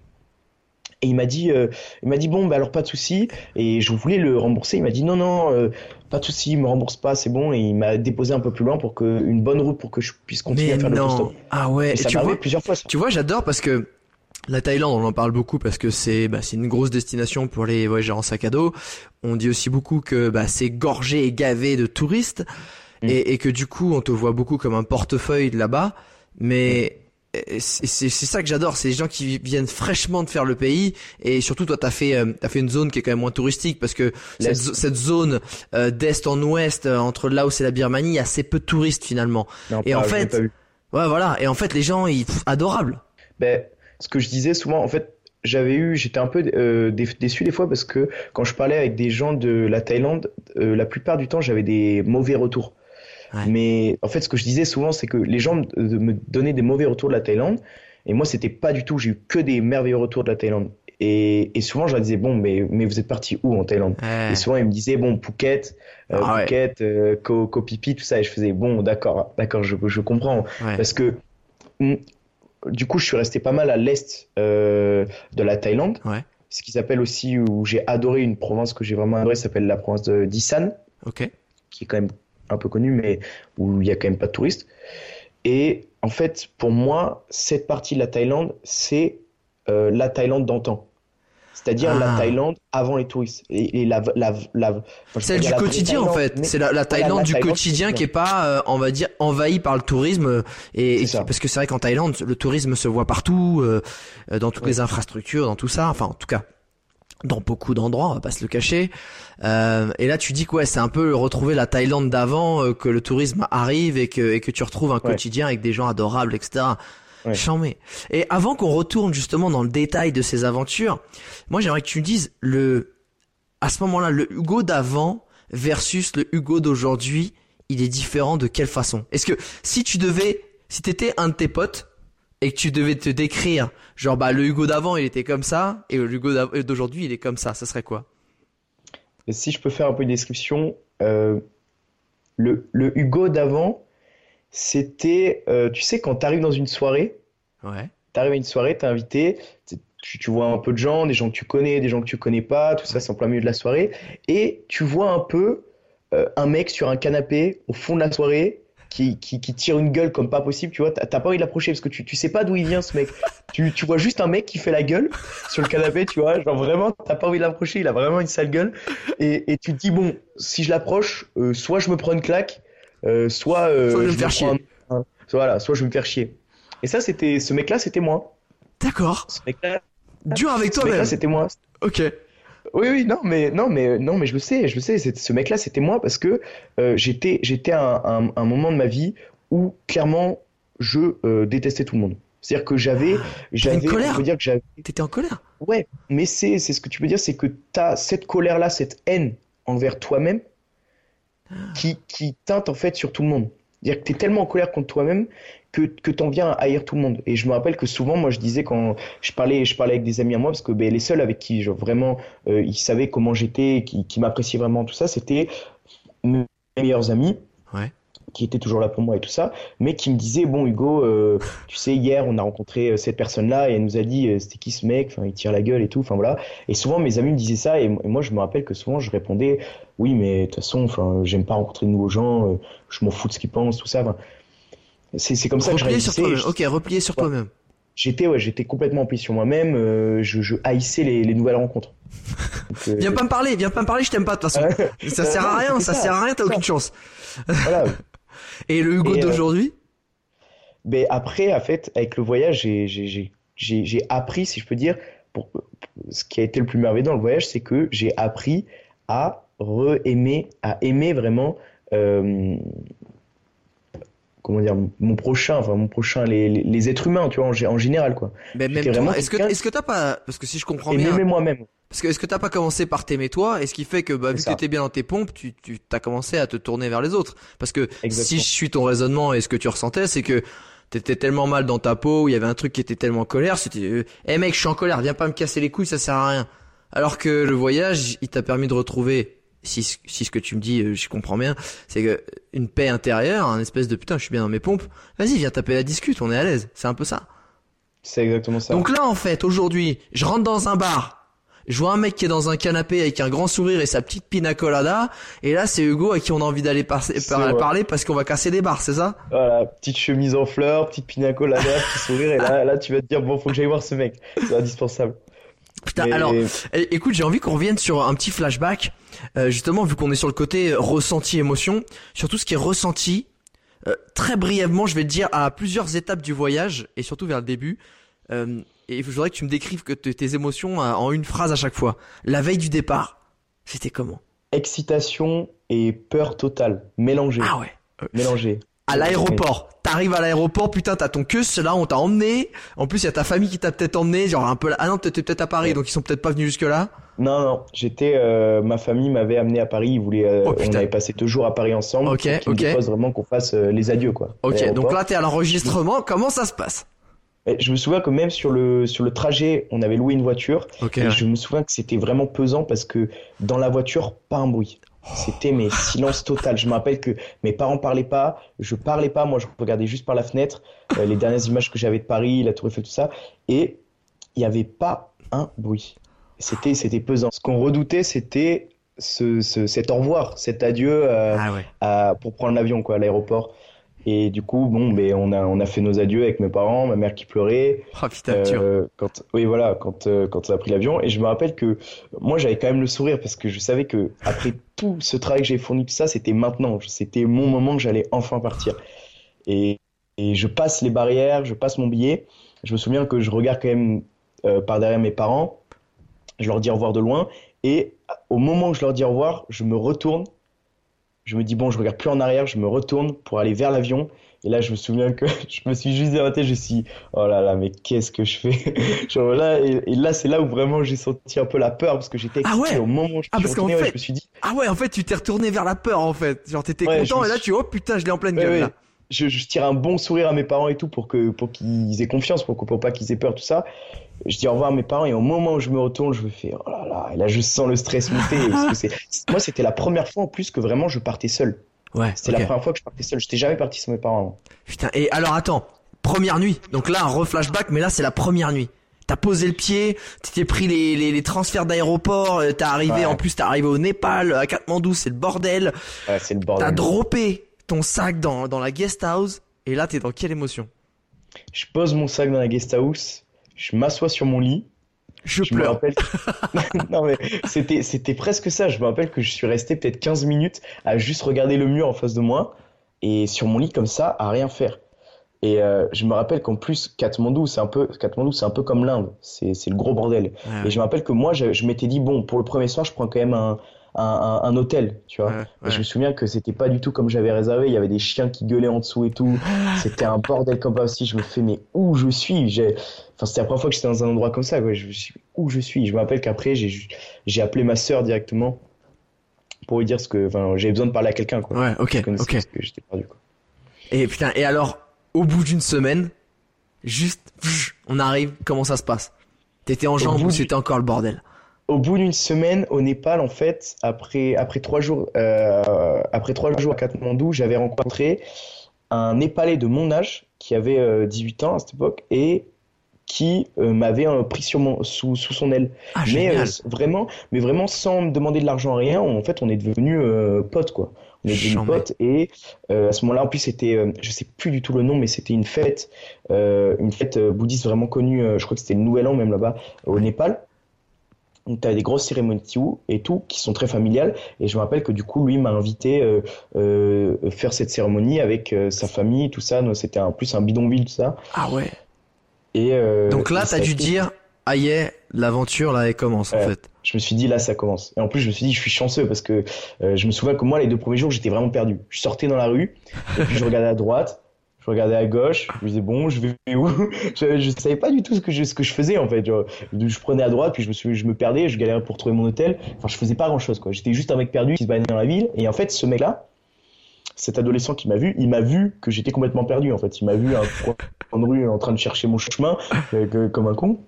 [SPEAKER 3] Et il m'a dit, euh, il m'a dit bon, bah alors pas de souci. Et je voulais le rembourser. Il m'a dit non, non, euh, pas de souci, il me rembourse pas, c'est bon. Et il m'a déposé un peu plus loin pour que une bonne route pour que je puisse continuer
[SPEAKER 1] Mais
[SPEAKER 3] à faire le
[SPEAKER 1] non.
[SPEAKER 3] stop.
[SPEAKER 1] Ah ouais.
[SPEAKER 3] Et ça
[SPEAKER 1] tu vois,
[SPEAKER 3] plusieurs fois. Ça.
[SPEAKER 1] tu vois, j'adore parce que la Thaïlande, on en parle beaucoup parce que c'est bah, c'est une grosse destination pour les voyageurs en sac à dos. On dit aussi beaucoup que bah, c'est gorgé et gavé de touristes
[SPEAKER 3] Mm.
[SPEAKER 1] et, et que du coup, on te voit beaucoup comme un portefeuille de là-bas. Mais euh, c'est ça que j'adore, c'est les gens qui viennent fraîchement de faire le pays et surtout toi t'as fait euh, t'as fait une zone qui est quand même moins touristique parce que cette, zone euh, d'est en ouest euh, entre le Laos et la Birmanie, il y a assez peu de touristes finalement.
[SPEAKER 3] Non,
[SPEAKER 1] Et
[SPEAKER 3] pas-
[SPEAKER 1] en fait-. Ouais voilà, et en fait les gens ils pff, adorables.
[SPEAKER 3] Ben, ce que je disais souvent, en fait, j'avais eu, j'étais un peu euh, dé- déçu des fois parce que quand je parlais avec des gens de la Thaïlande, euh, la plupart du temps, j'avais des mauvais retours.
[SPEAKER 1] Ouais.
[SPEAKER 3] Mais en fait, ce que je disais souvent, c'est que les gens me, donnaient des mauvais retours de la Thaïlande, et moi, c'était pas du tout. J'ai eu que des merveilleux retours de la Thaïlande. Et, et souvent, je leur disais, bon, mais, mais vous êtes parti où en Thaïlande?
[SPEAKER 1] Ouais.
[SPEAKER 3] Et souvent, ils me disaient, bon, Phuket, euh,
[SPEAKER 1] Ah ouais.
[SPEAKER 3] Phuket, euh, Koh, Koh Phi Phi, tout ça. Et je faisais, bon, d'accord, d'accord, je, je comprends.
[SPEAKER 1] Ouais.
[SPEAKER 3] Parce que, mm, du coup, je suis resté pas mal à l'est euh, de la Thaïlande.
[SPEAKER 1] Ouais.
[SPEAKER 3] Ce qui s'appelle aussi, où j'ai adoré une province que j'ai vraiment adoré, s'appelle la province de d'Isan,
[SPEAKER 1] Ok.
[SPEAKER 3] qui est quand même un peu connue, mais où il y a quand même pas de touristes. Et en fait, pour moi, cette partie de la Thaïlande, c'est euh, la Thaïlande d'antan. C'est-à-dire
[SPEAKER 1] Ah.
[SPEAKER 3] la Thaïlande avant les touristes. Et, et la, la, la, enfin,
[SPEAKER 1] Celle du quotidien en fait. C'est la, Thaïlande
[SPEAKER 3] la
[SPEAKER 1] du
[SPEAKER 3] Thaïlande
[SPEAKER 1] quotidien qui est pas, euh, on va dire, envahie par le tourisme. Et, parce que c'est vrai qu'en Thaïlande, le tourisme se voit partout, euh, dans toutes les infrastructures, dans tout ça. Enfin, en tout cas, dans beaucoup d'endroits, on va pas se le cacher. Euh, et là, tu dis que ouais, c'est un peu retrouver la Thaïlande d'avant, euh, que le tourisme arrive et que, et que tu retrouves un quotidien avec des gens adorables, etc. Ouais. Et avant qu'on retourne justement dans le détail de ces aventures, moi j'aimerais que tu me dises le, à ce moment-là, le Hugo d'avant versus le Hugo d'aujourd'hui, il est différent de quelle façon? Est-ce que si tu devais, si t'étais un de tes potes et que tu devais te décrire, genre bah le Hugo d'avant il était comme ça et le Hugo d'aujourd'hui il est comme ça, ça serait quoi?
[SPEAKER 3] Si je peux faire un peu une description, euh, le, le Hugo d'avant, c'était, euh, tu sais, quand tu arrives dans une soirée,
[SPEAKER 1] ouais.
[SPEAKER 3] tu arrives à une soirée, tu es invité, tu, tu, vois un peu de gens, des gens que tu connais, des gens que tu connais pas, tout ça, c'est en plein milieu de la soirée, et tu vois un peu euh, un mec sur un canapé au fond de la soirée qui, qui, qui, tire une gueule comme pas possible, tu vois, t'as pas envie de l'approcher parce que tu, tu sais pas d'où il vient ce mec. tu, tu vois juste un mec qui fait la gueule sur le canapé, tu vois, genre vraiment, t'as pas envie de l'approcher, il a vraiment une sale gueule. Et, et tu te dis, bon, si je l'approche, euh, soit je me prends une claque, euh, soit,
[SPEAKER 1] euh, soit, je vais me faire chier.
[SPEAKER 3] voilà, soit je vais me faire chier. Et ça, c'était, ce mec-là, c'était moi.
[SPEAKER 1] D'accord. Ce mec-là. Dur avec toi-même. Ce
[SPEAKER 3] mec-là, c'était moi.
[SPEAKER 1] Ok.
[SPEAKER 3] Oui, oui, non, mais non, mais non, mais je le sais, je le sais. Ce mec-là, c'était moi parce que euh, j'étais, j'étais à un, un, moment de ma vie où clairement, je euh, détestais tout le monde. C'est-à-dire que j'avais, ah,
[SPEAKER 1] j'avais, une colère.
[SPEAKER 3] dire que j'avais.
[SPEAKER 1] T'étais en colère?
[SPEAKER 3] Ouais, mais c'est, c'est ce que tu peux dire, c'est que t'as cette colère-là, cette haine envers toi-même, qui, qui teinte en fait sur tout le monde. C'est-à-dire que tu es tellement en colère contre toi-même que, que tu en viens à haïr tout le monde. Et je me rappelle que souvent, moi, je disais quand je parlais, je parlais avec des amis à moi, parce que ben, les seuls avec qui genre, vraiment euh, ils savaient comment j'étais, qui, qui m'appréciaient vraiment, tout ça, c'était mes meilleurs amis.
[SPEAKER 1] Ouais
[SPEAKER 3] qui était toujours là pour moi et tout ça, mais qui me disait bon Hugo, euh, tu sais hier on a rencontré euh, cette personne-là et elle nous a dit euh, c'était qui ce mec, enfin il tire la gueule et tout, enfin voilà. Et souvent mes amis me disaient ça et, moi je me rappelle que souvent je répondais oui mais de toute façon enfin j'aime pas rencontrer de nouveaux gens, je m'en fous de ce qu'ils pensent tout ça. C'est comme ça
[SPEAKER 1] que je
[SPEAKER 3] réagissais.
[SPEAKER 1] Sur toi-même. Ok, replier sur toi-même.
[SPEAKER 3] J'étais ouais, j'étais complètement empli sur moi-même, je, je, haïssais les, les nouvelles rencontres.
[SPEAKER 1] Donc, viens pas me parler, viens pas me parler, je t'aime pas de toute façon. ça sert à rien, ça, ça, sert à rien, t'as aucune chance.
[SPEAKER 3] Voilà.
[SPEAKER 1] Et le Hugo euh, d'aujourd'hui?
[SPEAKER 3] Ben Après, en fait, avec le voyage, j'ai appris, si je peux dire, pour, ce qui a été le plus merveilleux dans le voyage, c'est que j'ai appris à re-aimer, à aimer vraiment euh, comment dire mon prochain enfin mon prochain les, les, êtres humains tu vois en, général quoi.
[SPEAKER 1] Mais même toi est-ce que est-ce que t'as pas parce que si je comprends bien
[SPEAKER 3] aimer moi-même.
[SPEAKER 1] parce que est-ce que t'as pas commencé par t'aimer toi et ce qui fait que bah, vu que t'étais bien dans tes pompes tu tu t'as commencé à te tourner vers les autres. Parce que si je suis ton raisonnement et ce que tu ressentais c'est que t'étais tellement mal dans ta peau il y avait un truc qui était tellement en colère c'était hé euh, mec je suis en colère viens pas me casser les couilles ça sert à rien. Alors que le voyage il t'a permis de retrouver si, si ce que tu me dis, euh, je comprends bien, c'est que une paix intérieure, un espèce de putain, je suis bien dans mes pompes. Vas-y, viens taper la discute, on est à l'aise. C'est un peu ça.
[SPEAKER 3] C'est exactement ça.
[SPEAKER 1] Donc là, en fait, aujourd'hui, je rentre dans un bar. Je vois un mec qui est dans un canapé avec un grand sourire et sa petite pina colada. Et là, c'est Hugo à qui on a envie d'aller parler parce qu'on va casser des bars, c'est ça?
[SPEAKER 3] Voilà, petite chemise en fleurs, petite pina colada, petit sourire. Et là, là, tu vas te dire, bon, faut que j'aille voir ce mec. C'est indispensable.
[SPEAKER 1] Putain, alors, eh, écoute, j'ai envie qu'on revienne sur un petit flashback, euh, justement, vu qu'on est sur le côté ressenti émotion, surtout ce qui est ressenti. Euh, très brièvement, je vais te dire à plusieurs étapes du voyage et surtout vers le début. Euh, et je voudrais que tu me décrives que tes émotions en une phrase à chaque fois. La veille du départ, c'était comment?
[SPEAKER 3] Excitation et peur totale, mélangées.
[SPEAKER 1] Ah ouais.
[SPEAKER 3] Mélangées
[SPEAKER 1] à l'aéroport. T'arrives à l'aéroport, putain, t'as ton queue, là, on t'a emmené. En plus, il y a ta famille qui t'a peut-être emmené, genre un peu. Là... Ah non, t'étais peut-être à Paris, donc ils sont peut-être pas venus jusque là.
[SPEAKER 3] Non, non, j'étais. Euh, ma famille m'avait amené à Paris. Ils voulaient. Euh, oh, on avait passé deux jours à Paris ensemble.
[SPEAKER 1] Ok, ok.
[SPEAKER 3] Il vraiment qu'on fasse euh, les adieux, quoi.
[SPEAKER 1] Ok, donc là, t'es à l'enregistrement. Comment ça se passe?
[SPEAKER 3] Je me souviens que même sur le sur le trajet, on avait loué une voiture.
[SPEAKER 1] Ok.
[SPEAKER 3] et je me souviens que c'était vraiment pesant parce que dans la voiture, pas un bruit. C'était mais silence total. Je me rappelle que mes parents parlaient pas, je parlais pas, moi je regardais juste par la fenêtre euh, les dernières images que j'avais de Paris, la Tour Eiffel, tout ça, et il n'y avait pas un bruit. C'était c'était pesant. Ce qu'on redoutait, c'était ce, ce, cet au revoir, cet adieu euh,
[SPEAKER 1] ah
[SPEAKER 3] à, pour prendre l'avion quoi à l'aéroport. Et du coup, bon, ben, on a, on a fait nos adieux avec mes parents, ma mère qui pleurait.
[SPEAKER 1] Oh euh,
[SPEAKER 3] quand, oui, voilà, quand, euh, quand on a pris l'avion. Et je me rappelle que moi, j'avais quand même le sourire parce que je savais que après tout ce travail que j'ai fourni, tout ça, c'était maintenant. C'était mon moment que j'allais enfin partir. Et, et je passe les barrières, je passe mon billet. Je me souviens que je regarde quand même euh, par derrière mes parents. je leur dis au revoir de loin. Et au moment où je leur dis au revoir, je me retourne. Je me dis, bon, je regarde plus en arrière, je me retourne pour aller vers l'avion. Et là, je me souviens que je me suis juste tête, je me suis dit, oh là là, mais qu'est-ce que je fais? Genre là, et, là, c'est là où vraiment j'ai senti un peu la peur parce que j'étais
[SPEAKER 1] ah ouais?
[SPEAKER 3] au moment où je,
[SPEAKER 1] ah,
[SPEAKER 3] suis retourné, je me suis dit.
[SPEAKER 1] Ah ouais, en fait, tu t'es retourné vers la peur en fait. Genre, t'étais content et là, tu, oh putain, je l'ai en pleine gueule là
[SPEAKER 3] je, je, tire un bon sourire à mes parents et tout pour que pour qu'ils aient confiance, pour, pour pas qu'ils aient peur, tout ça. Je dis au revoir à mes parents et au moment où je me retourne, je me fais oh là là, et là je sens le stress monter. moi, c'était la première fois en plus que vraiment je partais seul.
[SPEAKER 1] Ouais.
[SPEAKER 3] C'était la première fois que je partais seul. J'étais jamais parti sans mes parents. Avant.
[SPEAKER 1] Putain. Et alors attends, première nuit. Donc là un reflashback, mais là c'est la première nuit. T'as posé le pied, tu t'es pris les, les, les transferts d'aéroport, euh, t'es arrivé en plus t'es arrivé au Népal, à Katmandou, c'est le bordel.
[SPEAKER 3] Ouais, c'est le bordel.
[SPEAKER 1] T'as droppé ton sac dans, dans la guest house et là t'es dans quelle émotion?
[SPEAKER 3] Je pose mon sac dans la guest house, je m'assois sur mon lit.
[SPEAKER 1] Je, je pleure.
[SPEAKER 3] Me rappelle... non mais c'était c'était presque ça. Je me rappelle que je suis resté peut-être 15 minutes à juste regarder le mur en face de moi et sur mon lit comme ça à rien faire. Et euh, je me rappelle qu'en plus, Katmandou, c'est un peu, Katmandou, c'est un peu comme l'Inde. C'est, c'est le gros bordel. Et je me rappelle que moi, je, je m'étais dit, bon, pour le premier soir, je prends quand même un, un, un, hôtel, tu vois. Et je me souviens que c'était pas du tout comme j'avais réservé. Il y avait des chiens qui gueulaient en dessous et tout. C'était un bordel comme ça aussi. Je me fais, mais où je suis? J'ai... Enfin, c'était la première fois que j'étais dans un endroit comme ça. Quoi. Je me suis, où je suis? Je me rappelle qu'après, j'ai, j'ai appelé ma sœur directement pour lui dire ce que, enfin, j'avais besoin de parler à quelqu'un, quoi.
[SPEAKER 1] Ouais, ok, ok. que j'étais perdu, quoi. Et putain, et alors, au bout d'une semaine, juste, on arrive, comment ça se passe? T'étais en jambes ou c'était encore le bordel?
[SPEAKER 3] Au bout d'une semaine au Népal, en fait, après, après trois jours, euh, après trois jours à Katmandou, j'avais rencontré un Népalais de mon âge qui avait 18 euh, ans à cette époque et qui euh, m'avait pris sur mon, sous, sous son aile.
[SPEAKER 1] Ah,
[SPEAKER 3] mais vraiment, mais vraiment sans me demander de l'argent rien. En fait, on est devenu potes quoi. On est devenu potes et à ce moment-là, en plus, c'était, je sais plus du tout le nom, mais c'était une fête, une fête bouddhiste vraiment connue. je crois que c'était le Nouvel An même là-bas au Népal. Donc tu as des grosses cérémonies et tout qui sont très familiales et je me rappelle que du coup lui m'a invité euh, euh, faire cette cérémonie avec euh, sa famille tout ça c'était en plus un bidonville tout ça.
[SPEAKER 1] Ah ouais.
[SPEAKER 3] Et
[SPEAKER 1] donc là t'as dû dire ah yeah l'aventure là elle commence en fait.
[SPEAKER 3] Je me suis dit là ça commence et en plus je me suis dit je suis chanceux parce que je me souviens que moi les deux premiers jours j'étais vraiment perdu. Je sortais dans la rue et puis je regardais à droite je regardais à gauche, je disais bon, je vais où je, je savais pas du tout ce que je, ce que je faisais en fait. Je, prenais à droite, puis je me je me perdais, je galérais pour trouver mon hôtel. Enfin, je faisais pas grand chose quoi. J'étais juste un mec perdu qui se baladait dans la ville. Et en fait, ce mec-là, cet adolescent qui m'a vu, il m'a vu que j'étais complètement perdu en fait. Il m'a vu de rue en train de chercher mon chemin euh, comme un con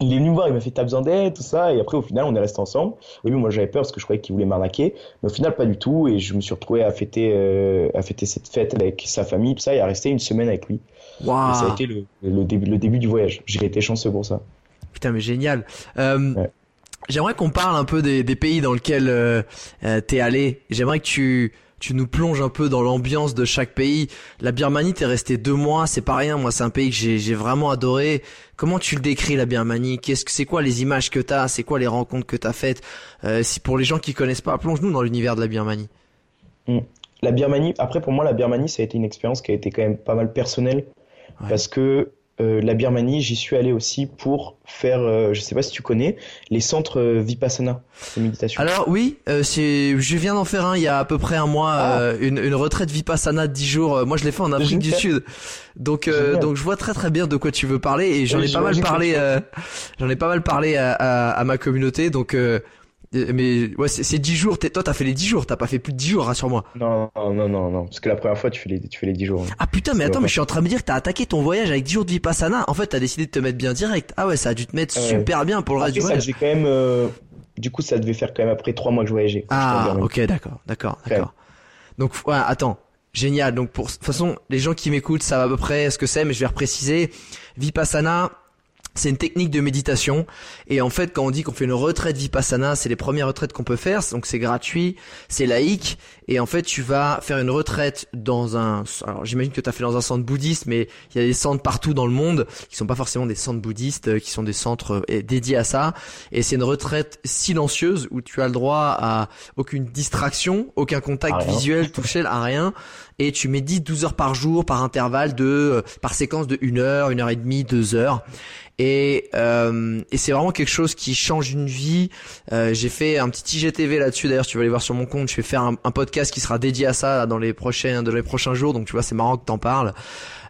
[SPEAKER 3] il est venu me voir, il m'a fait t'as besoin d'aide, tout ça, et après au final on est resté ensemble. Au début moi j'avais peur parce que je croyais qu'il voulait m'arnaquer, mais au final pas du tout, et je me suis retrouvé à fêter, euh, à fêter cette fête avec sa famille, tout ça, et à rester une semaine avec lui.
[SPEAKER 1] Wow.
[SPEAKER 3] Et ça a été le, le, début, le début du voyage. J'ai été chanceux pour ça.
[SPEAKER 1] Putain mais génial. Euh, J'aimerais qu'on parle un peu des, des pays dans lesquels euh, euh t'es allé. J'aimerais que tu tu nous plonges un peu dans l'ambiance de chaque pays. La Birmanie, t'es resté deux mois, c'est pas rien. Moi, c'est un pays que j'ai vraiment adoré. Comment tu le décris la Birmanie? Qu'est-ce que c'est quoi les images que t'as? C'est quoi les rencontres que t'as faites? Euh, Si pour les gens qui connaissent pas, plonge-nous dans l'univers de la Birmanie.
[SPEAKER 3] Hmm. La Birmanie. Après, pour moi, la Birmanie, ça a été une expérience qui a été quand même pas mal personnelle parce que euh, la Birmanie, j'y suis allé aussi pour faire, euh, je sais pas si tu connais, les centres euh, Vipassana de méditation.
[SPEAKER 1] Alors oui, c'est, je viens d'en faire un il y a à peu près un mois, ah. une, une, retraite Vipassana de 10 jours. Moi, je l'ai fait en Afrique du Sud, donc donc je vois très très bien de quoi tu veux parler et j'en ai, pas mal parlé, j'en ai pas mal parlé à, à, à ma communauté, donc euh, mais ouais, c'est 10 jours. Toi, t'as fait les 10 jours. T'as pas fait plus de 10 jours, rassure-moi.
[SPEAKER 3] Non, non, non, non. Parce que la première fois, tu fais les, tu fais les 10 jours.
[SPEAKER 1] Ah putain, mais attends, mais je suis en train de me dire que t'as attaqué ton voyage avec 10 jours de Vipassana. En fait, t'as décidé de te mettre bien direct. Ah ouais, ça a dû te mettre super bien pour le reste du voyage.
[SPEAKER 3] J'ai quand même, euh, du coup, ça devait faire quand même après 3 mois que je voyageais.
[SPEAKER 1] Ah, ok, d'accord, d'accord, d'accord. Donc, ouais, attends. Génial. Donc, pour, de toute façon, les gens qui m'écoutent savent à peu près ce que c'est, mais je vais repréciser. Vipassana, c'est une technique de méditation. Et en fait quand on dit qu'on fait une retraite vipassana, c'est les premières retraites qu'on peut faire, donc c'est gratuit, c'est laïque. Et en fait tu vas faire une retraite dans un alors j'imagine que tu as fait dans un centre bouddhiste mais il y a des centres partout dans le monde qui sont pas forcément des centres bouddhistes euh, qui sont des centres euh, dédiés à ça. Et c'est une retraite silencieuse où tu as le droit à aucune distraction, aucun contact visuel, touché à rien. Et tu médites 12 heures par jour par intervalle de euh, par séquence de 1 heure, 1 heure et demie, 2 heures Et, euh, et c'est vraiment quelque chose qui change une vie. Euh, j'ai fait un petit IGTV là-dessus. D'ailleurs, tu vas aller voir sur mon compte. Je vais faire un, podcast qui sera dédié à ça dans les prochains, dans les prochains jours. Donc tu vois, c'est marrant que t'en parles.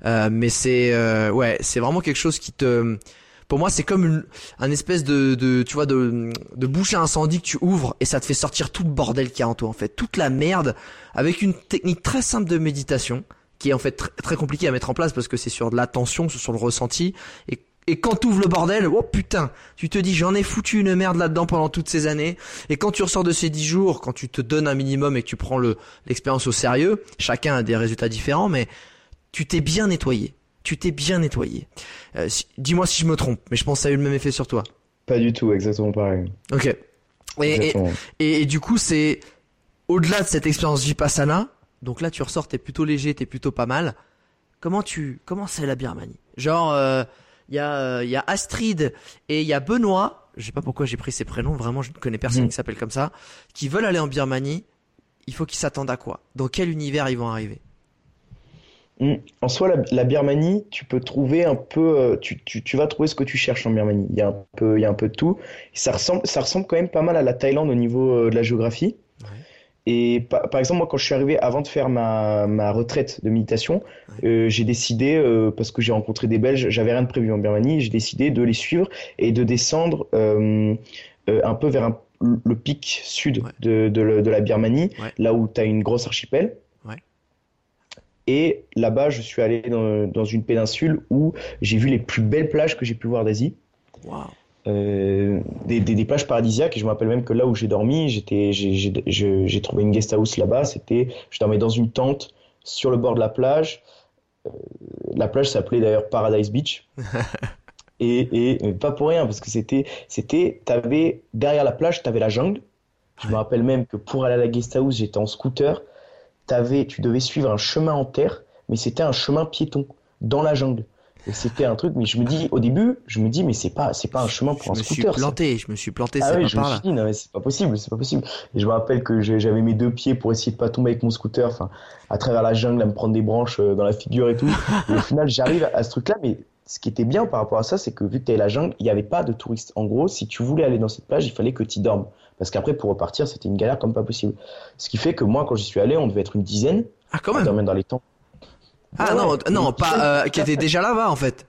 [SPEAKER 1] Euh, mais c'est euh, ouais, c'est vraiment quelque chose qui te pour moi, c'est comme une, un espèce de, de, tu vois, de, de bouche à incendie que tu ouvres et ça te fait sortir tout le bordel qu'il y a en toi, en fait, toute la merde, avec une technique très simple de méditation qui est en fait très, compliquée à mettre en place parce que c'est sur de l'attention, sur le ressenti et et quand tu ouvres le bordel, oh putain, tu te dis j'en ai foutu une merde là-dedans pendant toutes ces années. Et quand tu ressors de ces dix jours, quand tu te donnes un minimum et que tu prends le l'expérience au sérieux, chacun a des résultats différents, mais tu t'es bien nettoyé. Tu t'es bien nettoyé. Euh, dis-moi si je me trompe, mais je pense que ça a eu le même effet sur toi.
[SPEAKER 3] Pas du tout, exactement pareil.
[SPEAKER 1] Ok. Et, et, et, du coup, c'est au-delà de cette expérience Vipassana. Donc là, tu ressors, t'es plutôt léger, t'es plutôt pas mal. Comment tu, comment c'est la Birmanie? Genre, euh, il y a euh, il y a Astrid et il y a Benoît, je sais pas pourquoi j'ai pris ces prénoms, vraiment je ne connais personne mm. qui s'appelle comme ça, qui veulent aller en Birmanie, il faut qu'ils s'attendent à quoi? Dans quel univers ils vont arriver?
[SPEAKER 3] Mm. En soi, la, Birmanie, tu peux trouver un peu, euh, tu, tu, tu, vas trouver ce que tu cherches en Birmanie. Il y a un peu, il y a un peu de tout. Ça ressemble, ça ressemble quand même pas mal à la Thaïlande au niveau euh, de la géographie. Et par, par, exemple, moi, quand je suis arrivé, avant de faire ma, ma retraite de méditation, euh, j'ai décidé, euh, parce que j'ai rencontré des Belges, j'avais rien de prévu en Birmanie, j'ai décidé de les suivre et de descendre euh, un peu vers un, le pic sud de, de, de, la Birmanie, là où tu as une grosse archipel. Et là-bas, je suis allé dans, dans, une péninsule où j'ai vu les plus belles plages que j'ai pu voir d'Asie. Wow. Euh, des, des, plages paradisiaques. Et je me rappelle même que là où j'ai dormi, j'étais, j'ai trouvé une guest house là-bas. C'était, je dormais dans une tente sur le bord de la plage. Euh, la plage s'appelait d'ailleurs Paradise Beach. et, et pas pour rien, parce que c'était, c'était, t'avais derrière la plage, t'avais la jungle. Je me rappelle même que pour aller à la guest house, j'étais en scooter. T'avais, tu devais suivre un chemin en terre, mais c'était un chemin piéton dans la jungle. Et c'était un truc, mais je me dis, au début, je me dis, mais c'est pas, c'est pas un chemin pour un scooter.
[SPEAKER 1] Je me suis planté, je me suis planté,
[SPEAKER 3] ah oui, je me suis dit, non, mais c'est pas possible, c'est pas possible. Et je me rappelle que j'avais mes deux pieds pour essayer de pas tomber avec mon scooter, enfin, à travers la jungle, à me prendre des branches euh, dans la figure et tout. et au final, j'arrive à ce truc-là, mais ce qui était bien par rapport à ça, c'est que vu que tu la jungle, il n'y avait pas de touristes. En gros, si tu voulais aller dans cette plage, il fallait que tu dormes. Parce qu'après, pour repartir, c'était une galère comme pas possible. Ce qui fait que moi, quand j'y suis allé, on devait être une dizaine.
[SPEAKER 1] Ah, quand même.
[SPEAKER 3] On dans les temps.
[SPEAKER 1] Ah non, non, pas, euh, qui était déjà là-bas, en fait.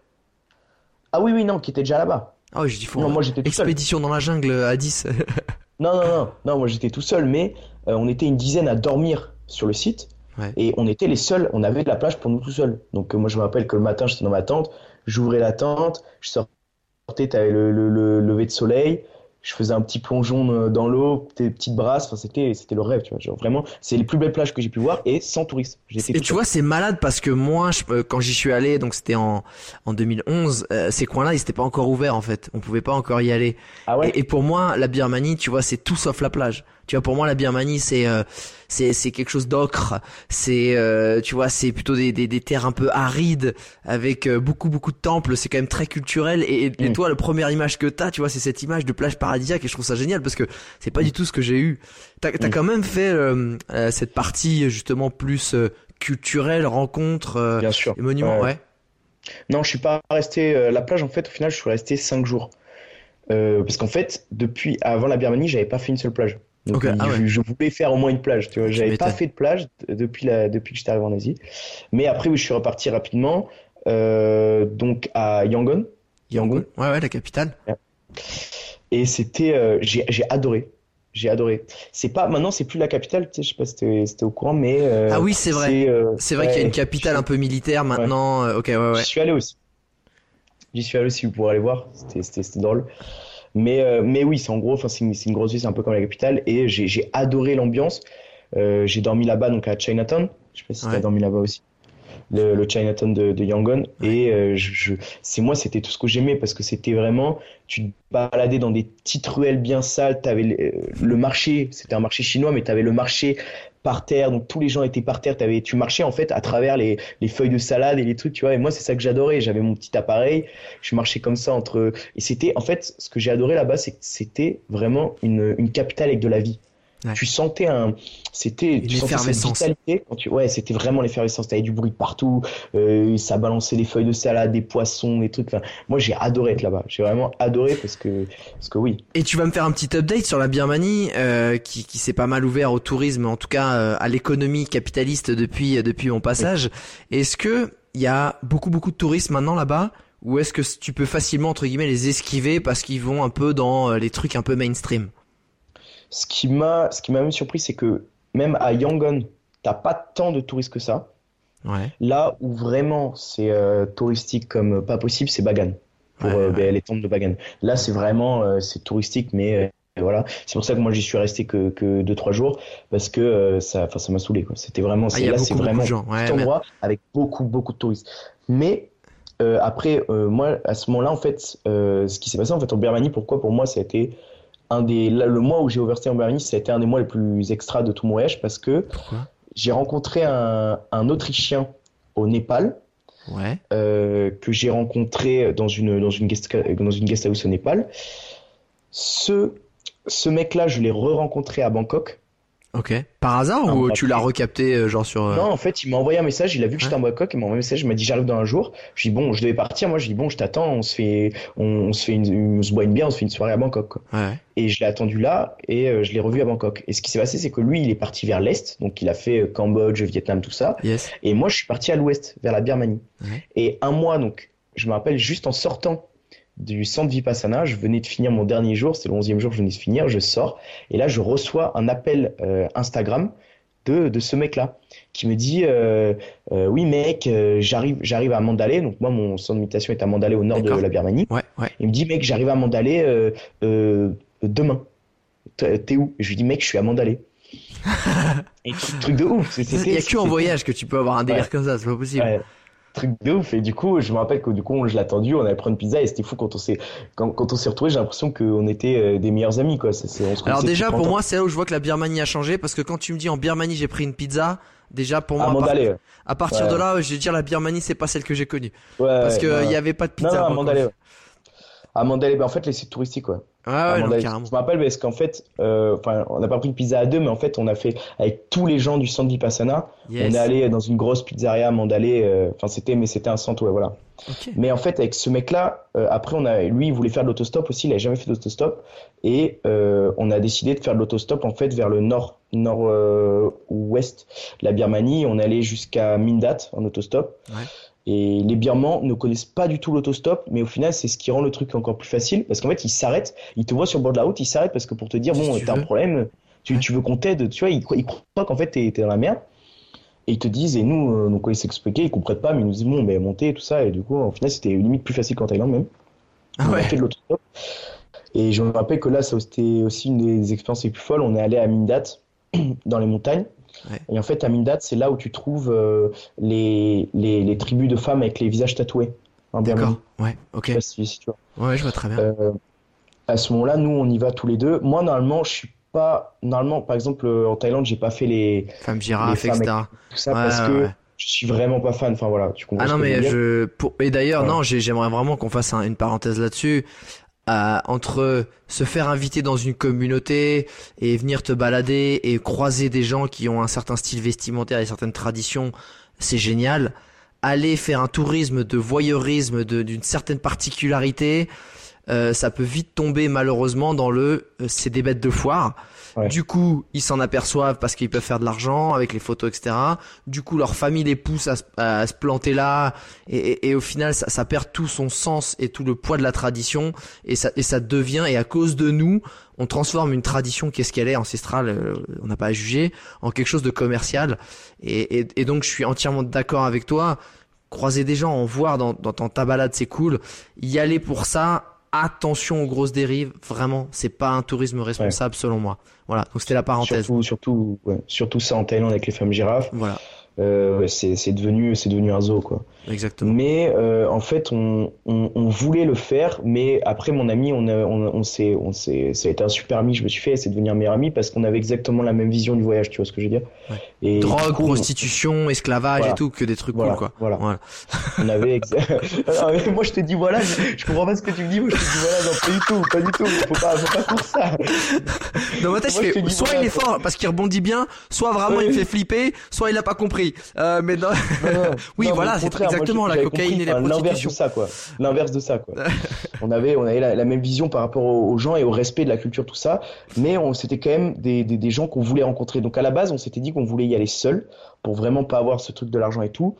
[SPEAKER 3] Ah oui, oui, non, qui était déjà là-bas.
[SPEAKER 1] Ah oui, je dis Non, moi j'étais tout Expédition dans la jungle à 10.
[SPEAKER 3] non, non, non, non, moi j'étais tout seul, mais euh, on était une dizaine à dormir sur le site. Et on était les seuls, on avait de la plage pour nous tout seuls. Donc euh, moi je me rappelle que le matin j'étais dans ma tente, j'ouvrais la tente, je sortais, t'avais le, le, le lever de soleil, je faisais un petit plongeon euh, dans l'eau, des petites brasses, enfin c'était c'était le rêve, tu vois. Genre vraiment, c'est les plus belles plages que j'ai pu voir et sans touristes.
[SPEAKER 1] Et tu vois, c'est malade parce que moi, je, euh, quand j'y suis allé, donc c'était en en 2011, euh, ces coins-là, ils étaient pas encore ouverts en fait. On pouvait pas encore y aller. Ah ouais? et, et, pour moi, la Birmanie, tu vois, c'est tout sauf la plage. Tu vois, pour moi, la Birmanie, c'est euh, c'est c'est quelque chose d'ocre. C'est euh, tu vois, c'est plutôt des, des, des terres un peu arides avec euh, beaucoup beaucoup de temples. C'est quand même très culturel. Et, et, mm. toi, la première image que t'as, tu vois, c'est cette image de plage paradisiaque. Et je trouve ça génial parce que c'est pas du tout ce que j'ai eu. T'as as mm. quand même fait cette partie justement plus culturelle, rencontre,
[SPEAKER 3] Bien sûr.
[SPEAKER 1] monuments, ouais.
[SPEAKER 3] Non, je suis pas resté. la plage, en fait, au final, je suis resté cinq jours. parce qu'en fait, depuis avant la Birmanie, j'avais pas fait une seule plage. Donc, ah je, voulais faire au moins une plage. Tu vois, j'avais pas fait de plage depuis la, depuis que j'étais arrivé en Asie. Mais après, oui, je suis reparti rapidement. Euh, donc à Yangon.
[SPEAKER 1] Yangon. Ouais, ouais, la capitale.
[SPEAKER 3] Et c'était, euh, j'ai, adoré. J'ai adoré. C'est pas maintenant, c'est plus la capitale. Tu sais, je sais pas si c'était au courant, mais euh,
[SPEAKER 1] ah oui, c'est vrai. c'est vrai qu'il y a une capitale un peu militaire maintenant. ok, ouais, ouais.
[SPEAKER 3] J'y suis allé aussi. J'y suis allé aussi. Vous pourrez aller voir. C'était, c'était drôle. Mais, euh, mais oui, c'est en gros, c'est une, une, grosse ville, c'est un peu comme la capitale. Et j'ai adoré l'ambiance. Euh, j'ai dormi là-bas, donc à Chinatown. Je sais pas si tu as dormi là-bas aussi. Le, le, Chinatown de, de Yangon. Et euh, je, c'est moi, c'était tout ce que j'aimais parce que c'était vraiment, tu te baladais dans des petites ruelles bien sales. Tu avais le, le marché, c'était un marché chinois, mais tu avais le marché par terre, donc tous les gens étaient par terre. Avais, tu marchais en fait à travers les, les, feuilles de salade et les trucs, tu vois. Et moi, c'est ça que j'adorais. J'avais mon petit appareil, je marchais comme ça entre. Et c'était, en fait, ce que j'ai adoré là-bas, c'est que c'était vraiment une, une capitale avec de la vie. Tu sentais un, c'était,
[SPEAKER 1] une effervescence.
[SPEAKER 3] quand tu, ouais, c'était vraiment l'effervescence. T'avais du bruit partout, euh, ça balançait des feuilles de salade, des poissons, des trucs. Enfin, moi, j'ai adoré être là-bas. J'ai vraiment adoré parce que, parce que oui.
[SPEAKER 1] Et tu vas me faire un petit update sur la Birmanie, euh, qui, qui s'est pas mal ouvert au tourisme, en tout cas euh, à l'économie capitaliste depuis depuis mon passage. Est-ce que il y a beaucoup beaucoup de touristes maintenant là-bas? Ou est-ce que tu peux facilement entre guillemets les esquiver parce qu'ils vont un peu dans les trucs un peu mainstream?
[SPEAKER 3] Ce qui m'a, ce qui m'a même surpris, c'est que même à Yangon, t'as pas tant de touristes que ça.
[SPEAKER 1] Ouais.
[SPEAKER 3] Là où vraiment c'est euh, touristique comme pas possible, c'est Bagan. Pour euh, les temples de Bagan. Là, c'est vraiment euh, c'est touristique, mais voilà. C'est pour ça que moi j'y suis resté que que deux trois jours parce que ça, ça m'a saoulé quoi. C'était vraiment,
[SPEAKER 1] ah,
[SPEAKER 3] là c'est vraiment
[SPEAKER 1] un
[SPEAKER 3] endroit avec beaucoup beaucoup de touristes. Mais après, moi, à ce moment-là, en fait, ce qui s'est passé en fait en Birmanie, pourquoi pour moi ça a été un des, le mois où j'ai overstay en Birmanie, ça a été un des mois les plus extra de tout mon voyage parce que j'ai rencontré un, un, Autrichien au Népal.
[SPEAKER 1] Ouais.
[SPEAKER 3] Euh, que j'ai rencontré dans une, dans, une guest, dans une guest house au Népal. Ce, ce mec-là, je l'ai re-rencontré à Bangkok.
[SPEAKER 1] Ok. Par hasard ou tu l'as recapté euh, genre sur euh,
[SPEAKER 3] Non, en fait, il m'a envoyé un message, il a vu que j'étais en Bangkok, il m'a envoyé un message, il m'a dit j'arrive dans un jour. Je dis bon, je devais partir, moi je dis bon, je t'attends, on se fait on, se fait une, on se boit une bière, on se fait une soirée à Bangkok. Quoi.
[SPEAKER 1] Ouais.
[SPEAKER 3] Et je l'ai attendu là et euh, je l'ai revu à Bangkok. Et ce qui s'est passé, c'est que lui, il est parti vers l'est, donc il a fait Cambodge, Vietnam, tout ça.
[SPEAKER 1] Yes.
[SPEAKER 3] Et moi, je suis parti à l'ouest, vers la Birmanie.
[SPEAKER 1] Ouais.
[SPEAKER 3] Et un mois, donc, je me rappelle juste en sortant du centre Vipassana. Je venais de finir mon dernier jour, c'est le 11e jour que je venais de finir. Je sors et là, je reçois un appel euh, Instagram de, de ce mec-là qui me dit euh, euh, Oui, mec, j'arrive, j'arrive à Mandalay. Donc, moi, mon centre de méditation est à Mandalay, au nord de la Birmanie.
[SPEAKER 1] Ouais, ouais.
[SPEAKER 3] Il me dit Mec, j'arrive à Mandalay demain. T'es où? Je lui dis Mec, je suis à Mandalay. et truc de ouf.
[SPEAKER 1] Il n'y a que en voyage que tu peux avoir un délire ouais. comme ça, c'est pas possible.
[SPEAKER 3] Ouais truc de ouf. Et du coup je me rappelle que du coup je l'ai attendu on avait pris une pizza et c'était fou quand on s'est quand, quand on s'est retrouvé j'ai l'impression qu'on était euh, des meilleurs amis quoi.
[SPEAKER 1] On alors déjà pour moi c'est là où je vois que la Birmanie a changé parce que quand tu me dis en Birmanie j'ai pris une pizza déjà pour moi
[SPEAKER 3] à, Mandalay, ouais.
[SPEAKER 1] à partir
[SPEAKER 3] ouais.
[SPEAKER 1] de là je vais dire la Birmanie c'est pas celle que j'ai connue.
[SPEAKER 3] Ouais,
[SPEAKER 1] parce que il y avait pas de pizza
[SPEAKER 3] non, à Mandalay, à Mandalay ben, en fait les sites touristiques quoi
[SPEAKER 1] ah ouais, non,
[SPEAKER 3] je me rappelle parce qu'en fait, euh, on n'a pas pris une pizza à deux, mais en fait, on a fait avec tous les gens du centre Vipassana.
[SPEAKER 1] Yes.
[SPEAKER 3] On est allé dans une grosse pizzeria à Mandalay. euh, Enfin, c'était, mais c'était un centre, ouais, voilà.
[SPEAKER 1] Okay.
[SPEAKER 3] Mais en fait, avec ce mec-là, euh, après, on a, lui, il voulait faire de l'autostop aussi. Il n'avait jamais fait d'autostop, et euh, on a décidé de faire de l'autostop en fait vers le nord, nord-ouest de la Birmanie. On allé jusqu'à Mindat en autostop.
[SPEAKER 1] Ouais.
[SPEAKER 3] Et les Birmans ne connaissent pas du tout l'autostop, mais au final, c'est ce qui rend le truc encore plus facile, parce qu'en fait, ils s'arrêtent, ils te voient sur le bord de la route, ils s'arrêtent parce que pour te dire, bon, t'as un problème, tu, veux qu'on t'aide, tu vois, ils, ils croient qu'en fait, t'es es dans la merde. Et ils te disent, et nous, euh, donc, ils s'expliquaient, ils comprennent pas, mais ils nous disent, bon, mais montez, tout ça, et du coup, au final, c'était limite plus facile qu'en Thaïlande même.
[SPEAKER 1] Ah ouais.
[SPEAKER 3] On a fait de l'autostop. Et je me rappelle que là, c'était aussi une des expériences les plus folles. On est allé à Mindat, dans les montagnes.
[SPEAKER 1] Ouais.
[SPEAKER 3] Et en fait, à Mindat, c'est là où tu trouves euh, les, les, les, tribus de femmes avec les visages tatoués.
[SPEAKER 1] D'accord, ouais, ok.
[SPEAKER 3] Je si, si tu vois.
[SPEAKER 1] Ouais, je vois très bien.
[SPEAKER 3] Euh, à ce moment-là, nous, on y va tous les deux. Moi, normalement, je suis pas. Normalement, par exemple, en Thaïlande, j'ai pas fait les.
[SPEAKER 1] Femmes girafes,
[SPEAKER 3] les femmes
[SPEAKER 1] etc.
[SPEAKER 3] Tout ça ouais, parce que. Je suis vraiment pas fan. Enfin voilà, tu comprends.
[SPEAKER 1] Ah non mais je et d'ailleurs
[SPEAKER 3] Ouais.
[SPEAKER 1] non j'aimerais vraiment qu'on fasse un- une parenthèse là-dessus. Entre se faire inviter dans une communauté et venir te balader et croiser des gens qui ont un certain style vestimentaire et certaines traditions, c'est génial. Aller faire un tourisme de voyeurisme d'une certaine particularité, euh, ça peut vite tomber malheureusement dans le euh, c'est des bêtes de foire. Du coup, ils s'en aperçoivent parce qu'ils peuvent faire de l'argent avec les photos, etc. Du coup, leur famille les pousse à, se- planter là, et, au final, ça, perd tout son sens et tout le poids de la tradition, et ça, devient, et à cause de nous, on transforme une tradition qu'est-ce qu'elle est ancestrale, euh, on n'a pas à juger, en quelque chose de commercial. Et donc, je suis entièrement d'accord avec toi. Croiser des gens, en voir dans, dans, dans ta balade, c'est cool. Y aller pour ça, attention aux grosses dérives. Vraiment, c'est pas un tourisme responsable selon moi. Voilà. Donc c'était la parenthèse.
[SPEAKER 3] Surtout, surtout, ouais, surtout ça en Thaïlande avec les femmes girafes.
[SPEAKER 1] Voilà.
[SPEAKER 3] Euh, c'est devenu c'est devenu un zoo quoi.
[SPEAKER 1] Exactement.
[SPEAKER 3] Mais euh, en fait, on, on, on, voulait le faire, mais après mon ami, on, on, on s'est on s'est ça a été un super ami. Je me suis fait, c'est devenir meilleur ami parce qu'on avait exactement la même vision du voyage. Tu vois ce que je veux dire?
[SPEAKER 1] Ouais. et Drogue, prostitution, esclavage et tout, que des trucs
[SPEAKER 3] voilà,
[SPEAKER 1] cool quoi.
[SPEAKER 3] Voilà. voilà. on avait moi je te dis voilà, je, je, comprends pas ce que tu me dis. Moi je te dis voilà, non pas du tout, pas du tout. Faut pas faut pas faire ça.
[SPEAKER 1] Dans ma tête, moi, je fais, soit il est fort parce qu'il rebondit bien, soit vraiment il me fait flipper, soit il a pas compris. Euh, mais non... oui,
[SPEAKER 3] non,
[SPEAKER 1] voilà, c'est exactement
[SPEAKER 3] moi,
[SPEAKER 1] la cocaïne et la
[SPEAKER 3] L'inverse
[SPEAKER 1] prostitution.
[SPEAKER 3] de ça, quoi. L'inverse de ça, quoi. on avait, on avait la, la, même vision par rapport aux, aux, gens et au respect de la culture, tout ça. Mais on c'était quand même des, des, des gens qu'on voulait rencontrer. Donc à la base, on s'était dit qu'on voulait y aller seul pour vraiment pas avoir ce truc de l'argent et tout.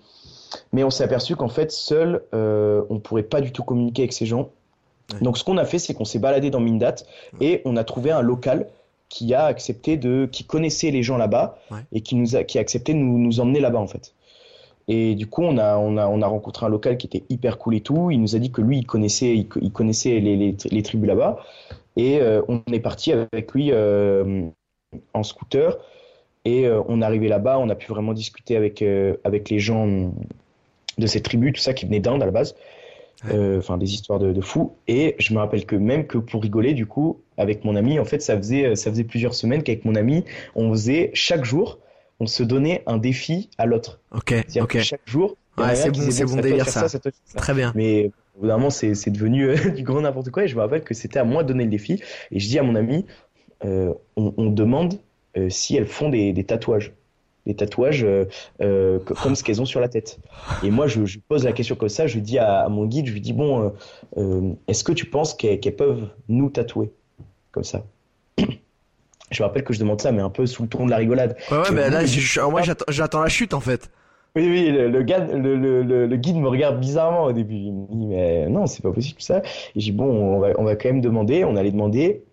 [SPEAKER 3] Mais on s'est aperçu qu'en fait, seul, euh, on pourrait pas du tout communiquer avec ces gens. Ouais. Donc ce qu'on a fait, c'est qu'on s'est baladé dans Mindat et on a trouvé un local qui a accepté de, qui connaissait les gens là-bas
[SPEAKER 1] ouais.
[SPEAKER 3] et qui nous a, qui a accepté de nous, nous emmener là-bas en fait. Et du coup, on a, on a, on a rencontré un local qui était hyper cool et tout. Il nous a dit que lui, il connaissait, il, il connaissait les, les, les, tribus là-bas. Et euh, on est parti avec lui euh, en scooter. Et euh, on est arrivé là-bas, on a pu vraiment discuter avec, avec les gens de ces tribus, tout ça, qui venaient d'Inde à la base. Euh, enfin, des histoires de, de fous. Et je me rappelle que même que pour rigoler, du coup, avec mon ami, en fait, ça faisait, ça faisait plusieurs semaines qu'avec mon ami, on faisait chaque jour on se donnait un défi à l'autre.
[SPEAKER 1] Ok, ok.
[SPEAKER 3] chaque jour.
[SPEAKER 1] Ouais, c'est bon, c'est bon délire ça.
[SPEAKER 3] ça, ça, ça.
[SPEAKER 1] Très bien.
[SPEAKER 3] Mais au bout d'un moment, c'est devenu euh, du grand n'importe quoi. Et je me rappelle que c'était à moi de donner le défi. Et je dis à mon ami, euh, on, on, demande euh, si elles font des, des tatouages. Des tatouages euh, comme ce qu'elles ont sur la tête. Et moi, je, je, pose la question comme ça. Je dis à, à mon guide, je lui dis bon, euh, est-ce que tu penses qu'elles qu peuvent nous tatouer comme ça? Je me rappelle que je demande ça, mais un peu sous le ton de la rigolade.
[SPEAKER 1] Ouais, ouais, mais là, je, je, moi, j'attends la chute, en fait.
[SPEAKER 3] Oui, oui, le, le, gars, le, le, le, guide me regarde bizarrement au début. Il me dit, mais non, c'est pas possible ça. Et j'ai dit, bon, on va, on va quand même demander. On allait demander.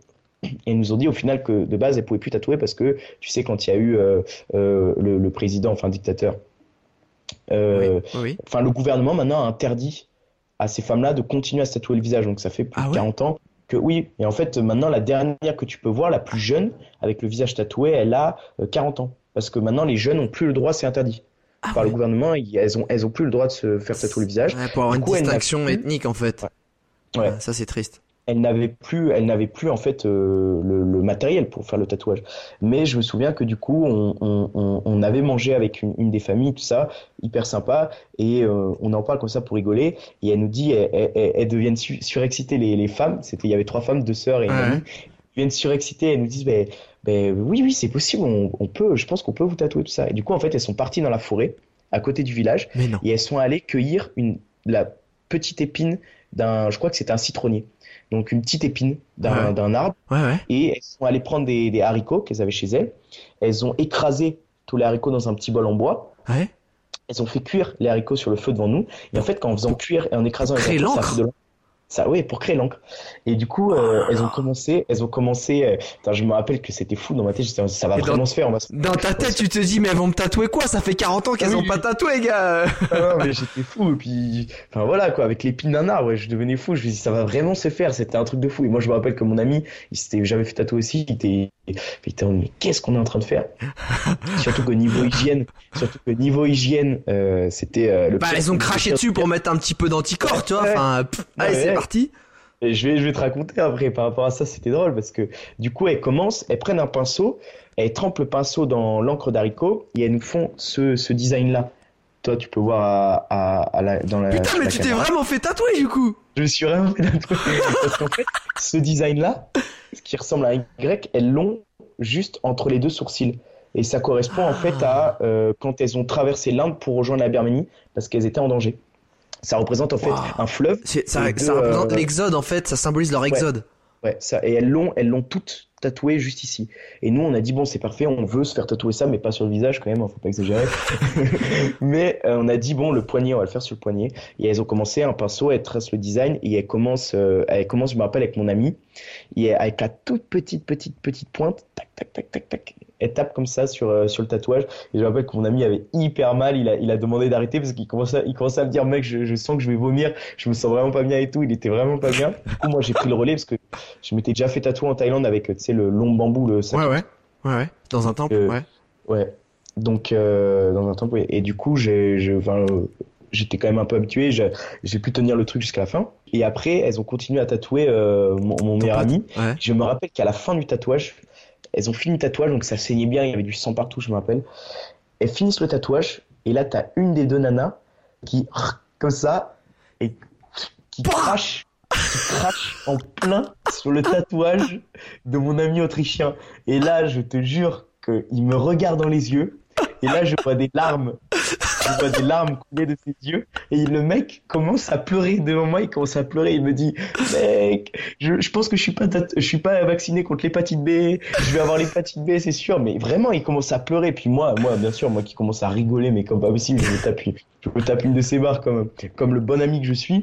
[SPEAKER 3] Et ils nous ont dit au final que de base, elles pouvaient plus tatouer parce que, tu sais, quand il y a eu euh, euh, le, le, président, enfin, dictateur, euh,
[SPEAKER 1] oui, oui.
[SPEAKER 3] enfin, le gouvernement maintenant a interdit à ces femmes-là de continuer à se tatouer le visage. Donc ça fait plus
[SPEAKER 1] ah,
[SPEAKER 3] de 40
[SPEAKER 1] ouais
[SPEAKER 3] ans que oui. Et en fait, maintenant, la dernière que tu peux voir, la plus jeune, avec le visage tatoué, elle a 40 ans. Parce que maintenant, les jeunes n'ont plus le droit, c'est interdit.
[SPEAKER 1] Ah,
[SPEAKER 3] Par
[SPEAKER 1] ouais.
[SPEAKER 3] le gouvernement, elles ont, elles ont plus le droit de se faire tatouer le visage.
[SPEAKER 1] Ouais, pour avoir
[SPEAKER 3] du
[SPEAKER 1] une
[SPEAKER 3] coup,
[SPEAKER 1] distinction ethnique, en fait.
[SPEAKER 3] Ouais. ouais.
[SPEAKER 1] ça, c'est triste.
[SPEAKER 3] Elle n'avait plus, elle n'avait plus en fait euh, le, le, matériel pour faire le tatouage. Mais je me souviens que du coup, on, on, on avait mangé avec une, une, des familles, tout ça, hyper sympa, et euh, on en parle comme ça pour rigoler. Et elle nous dit, elles, elles, elles deviennent su surexciter les, les femmes. C'était, il y avait trois femmes, deux sœurs et une amie. Elles deviennent surexciter. Elles nous disent, ben, ben oui, oui, c'est possible. On, on, peut, je pense qu'on peut vous tatouer tout ça. Et du coup, en fait, elles sont parties dans la forêt à côté du village, et elles sont allées cueillir une la petite épine d'un, je crois que c'était un citronnier donc une petite épine d'un
[SPEAKER 1] ouais.
[SPEAKER 3] arbre,
[SPEAKER 1] ouais, ouais.
[SPEAKER 3] et elles sont allées prendre des, des haricots qu'elles avaient chez elles. Elles ont écrasé tous les haricots dans un petit bol en bois. Elles ont fait cuire les haricots sur le feu devant nous. Et en fait, quand en faisant cuire et en écrasant
[SPEAKER 1] les
[SPEAKER 3] haricots,
[SPEAKER 1] ça
[SPEAKER 3] fait de ça, oui, pour créer l'encre. Et du coup, euh, elles ont commencé, elles ont commencé. Euh, je me rappelle que c'était fou dans ma tête. Ça va et vraiment
[SPEAKER 1] dans,
[SPEAKER 3] se faire. On va se...
[SPEAKER 1] Dans ta tête, tu te dis, mais elles vont me tatouer quoi? Ça fait 40 ans qu'elles oui, ont oui. pas tatoué, gars.
[SPEAKER 3] ah, non, mais j'étais fou. Et puis, enfin voilà quoi, avec l'épine d'un arbre, je devenais fou. Je me dis, ça va vraiment se faire. C'était un truc de fou. Et moi, je me rappelle que mon ami, il s'était jamais fait tatouer aussi. Il était, en mais qu'est-ce qu'on est en train de faire? Surtout que niveau hygiène, surtout que niveau hygiène, euh, c'était euh, le.
[SPEAKER 1] Bah, elles ont craché dessus pour mettre un petit peu d'anticorps, tu vois. Enfin, pff, allez, c'est parti.
[SPEAKER 3] Et je vais, je vais te raconter après par rapport à ça, c'était drôle parce que du coup, elles commencent, elles prennent un pinceau, elles trempent le pinceau dans l'encre d'haricot et elles nous font ce, ce design-là. Toi, tu peux voir à, à, à la, dans la.
[SPEAKER 1] Putain, mais
[SPEAKER 3] la
[SPEAKER 1] tu t'es vraiment fait tatouer du coup
[SPEAKER 3] Je me suis vraiment fait tatouer. parce qu'en fait, ce design-là, ce qui ressemble à un Y, elles l'ont juste entre les deux sourcils. Et ça correspond en fait à euh, quand elles ont traversé l'Inde pour rejoindre la Birmanie parce qu'elles étaient en danger. Ça représente en fait un fleuve.
[SPEAKER 1] Ça, ça représente euh... l'exode en fait, ça symbolise leur exode.
[SPEAKER 3] Ouais, ouais ça, et elles l'ont, elles l'ont toutes tatoué juste ici. Et nous, on a dit bon, c'est parfait, on veut se faire tatouer ça, mais pas sur le visage quand même, hein, faut pas exagérer. mais euh, on a dit bon, le poignet, on va le faire sur le poignet. Et elles ont commencé un pinceau, elles tracent le design et elles commencent, euh, elles commencent, je me rappelle avec mon ami, et avec la toute petite petite petite pointe, tac tac tac tac tac, elle tape comme ça sur euh, sur le tatouage. Et je me rappelle que mon ami avait hyper mal, il a il a demandé d'arrêter parce qu'il commençait il commençait à me dire mec, je, je sens que je vais vomir, je me sens vraiment pas bien et tout. Il était vraiment pas bien. Du coup, moi j'ai pris le relais parce que je m'étais déjà fait tatouer en Thaïlande avec tu sais le long bambou le
[SPEAKER 1] ouais ouais ouais ouais dans un temple
[SPEAKER 3] euh,
[SPEAKER 1] ouais
[SPEAKER 3] ouais Donc, euh, dans un temple, et, du coup, j'ai, j'étais quand même un peu habitué, j'ai pu tenir le truc jusqu'à la fin. Et après, elles ont continué à tatouer euh, mon, meilleur ami. Je me rappelle qu'à la fin du tatouage, elles ont fini le tatouage, donc ça saignait bien, il y avait du sang partout, je me rappelle. Elles finissent le tatouage, et là, t'as une des deux nanas qui, comme ça, et qui crache, qui crache en plein sur le tatouage de mon ami autrichien. Et là, je te jure qu'il me regarde dans les yeux, et là, je vois des larmes. Je vois des larmes couler de ses yeux. Et le mec commence à pleurer devant moi. Il commence à pleurer. Il me dit mec je, pense que je suis pas je suis pas vacciné contre l'hépatite B. Je vais avoir l'hépatite B c'est sûr. Mais vraiment il commence à pleurer. Puis moi moi bien sûr moi qui commence à rigoler mais comme pas possible je me tape je me tape une de ses barres comme le bon ami que je suis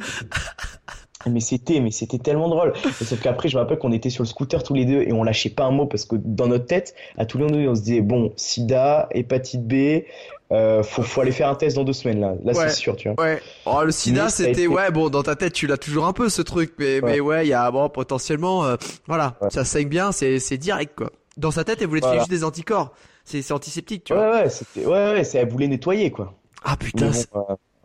[SPEAKER 3] mais c'était, mais c'était tellement drôle. Sauf qu'après, je me rappelle qu'on était sur le scooter tous les deux et on lâchait pas un mot parce que dans notre tête, à tous les deux, on se disait bon, SIDA, hépatite B, euh, faut, faut aller faire un test dans deux semaines là. Là, c'est sûr, tu vois.
[SPEAKER 1] Ouais. Oh, le SIDA, c'était ouais, bon, dans ta tête, tu l'as toujours un peu ce truc, mais ouais. mais ouais, il y a bon potentiellement, euh, voilà, ça saigne bien, c'est c'est direct quoi. Dans sa tête, elle voulait te faire juste des anticorps. C'est c'est antiseptique, tu
[SPEAKER 3] vois. Ouais, ouais, c'était ouais, ouais, c'est elle voulait nettoyer quoi.
[SPEAKER 1] Ah putain.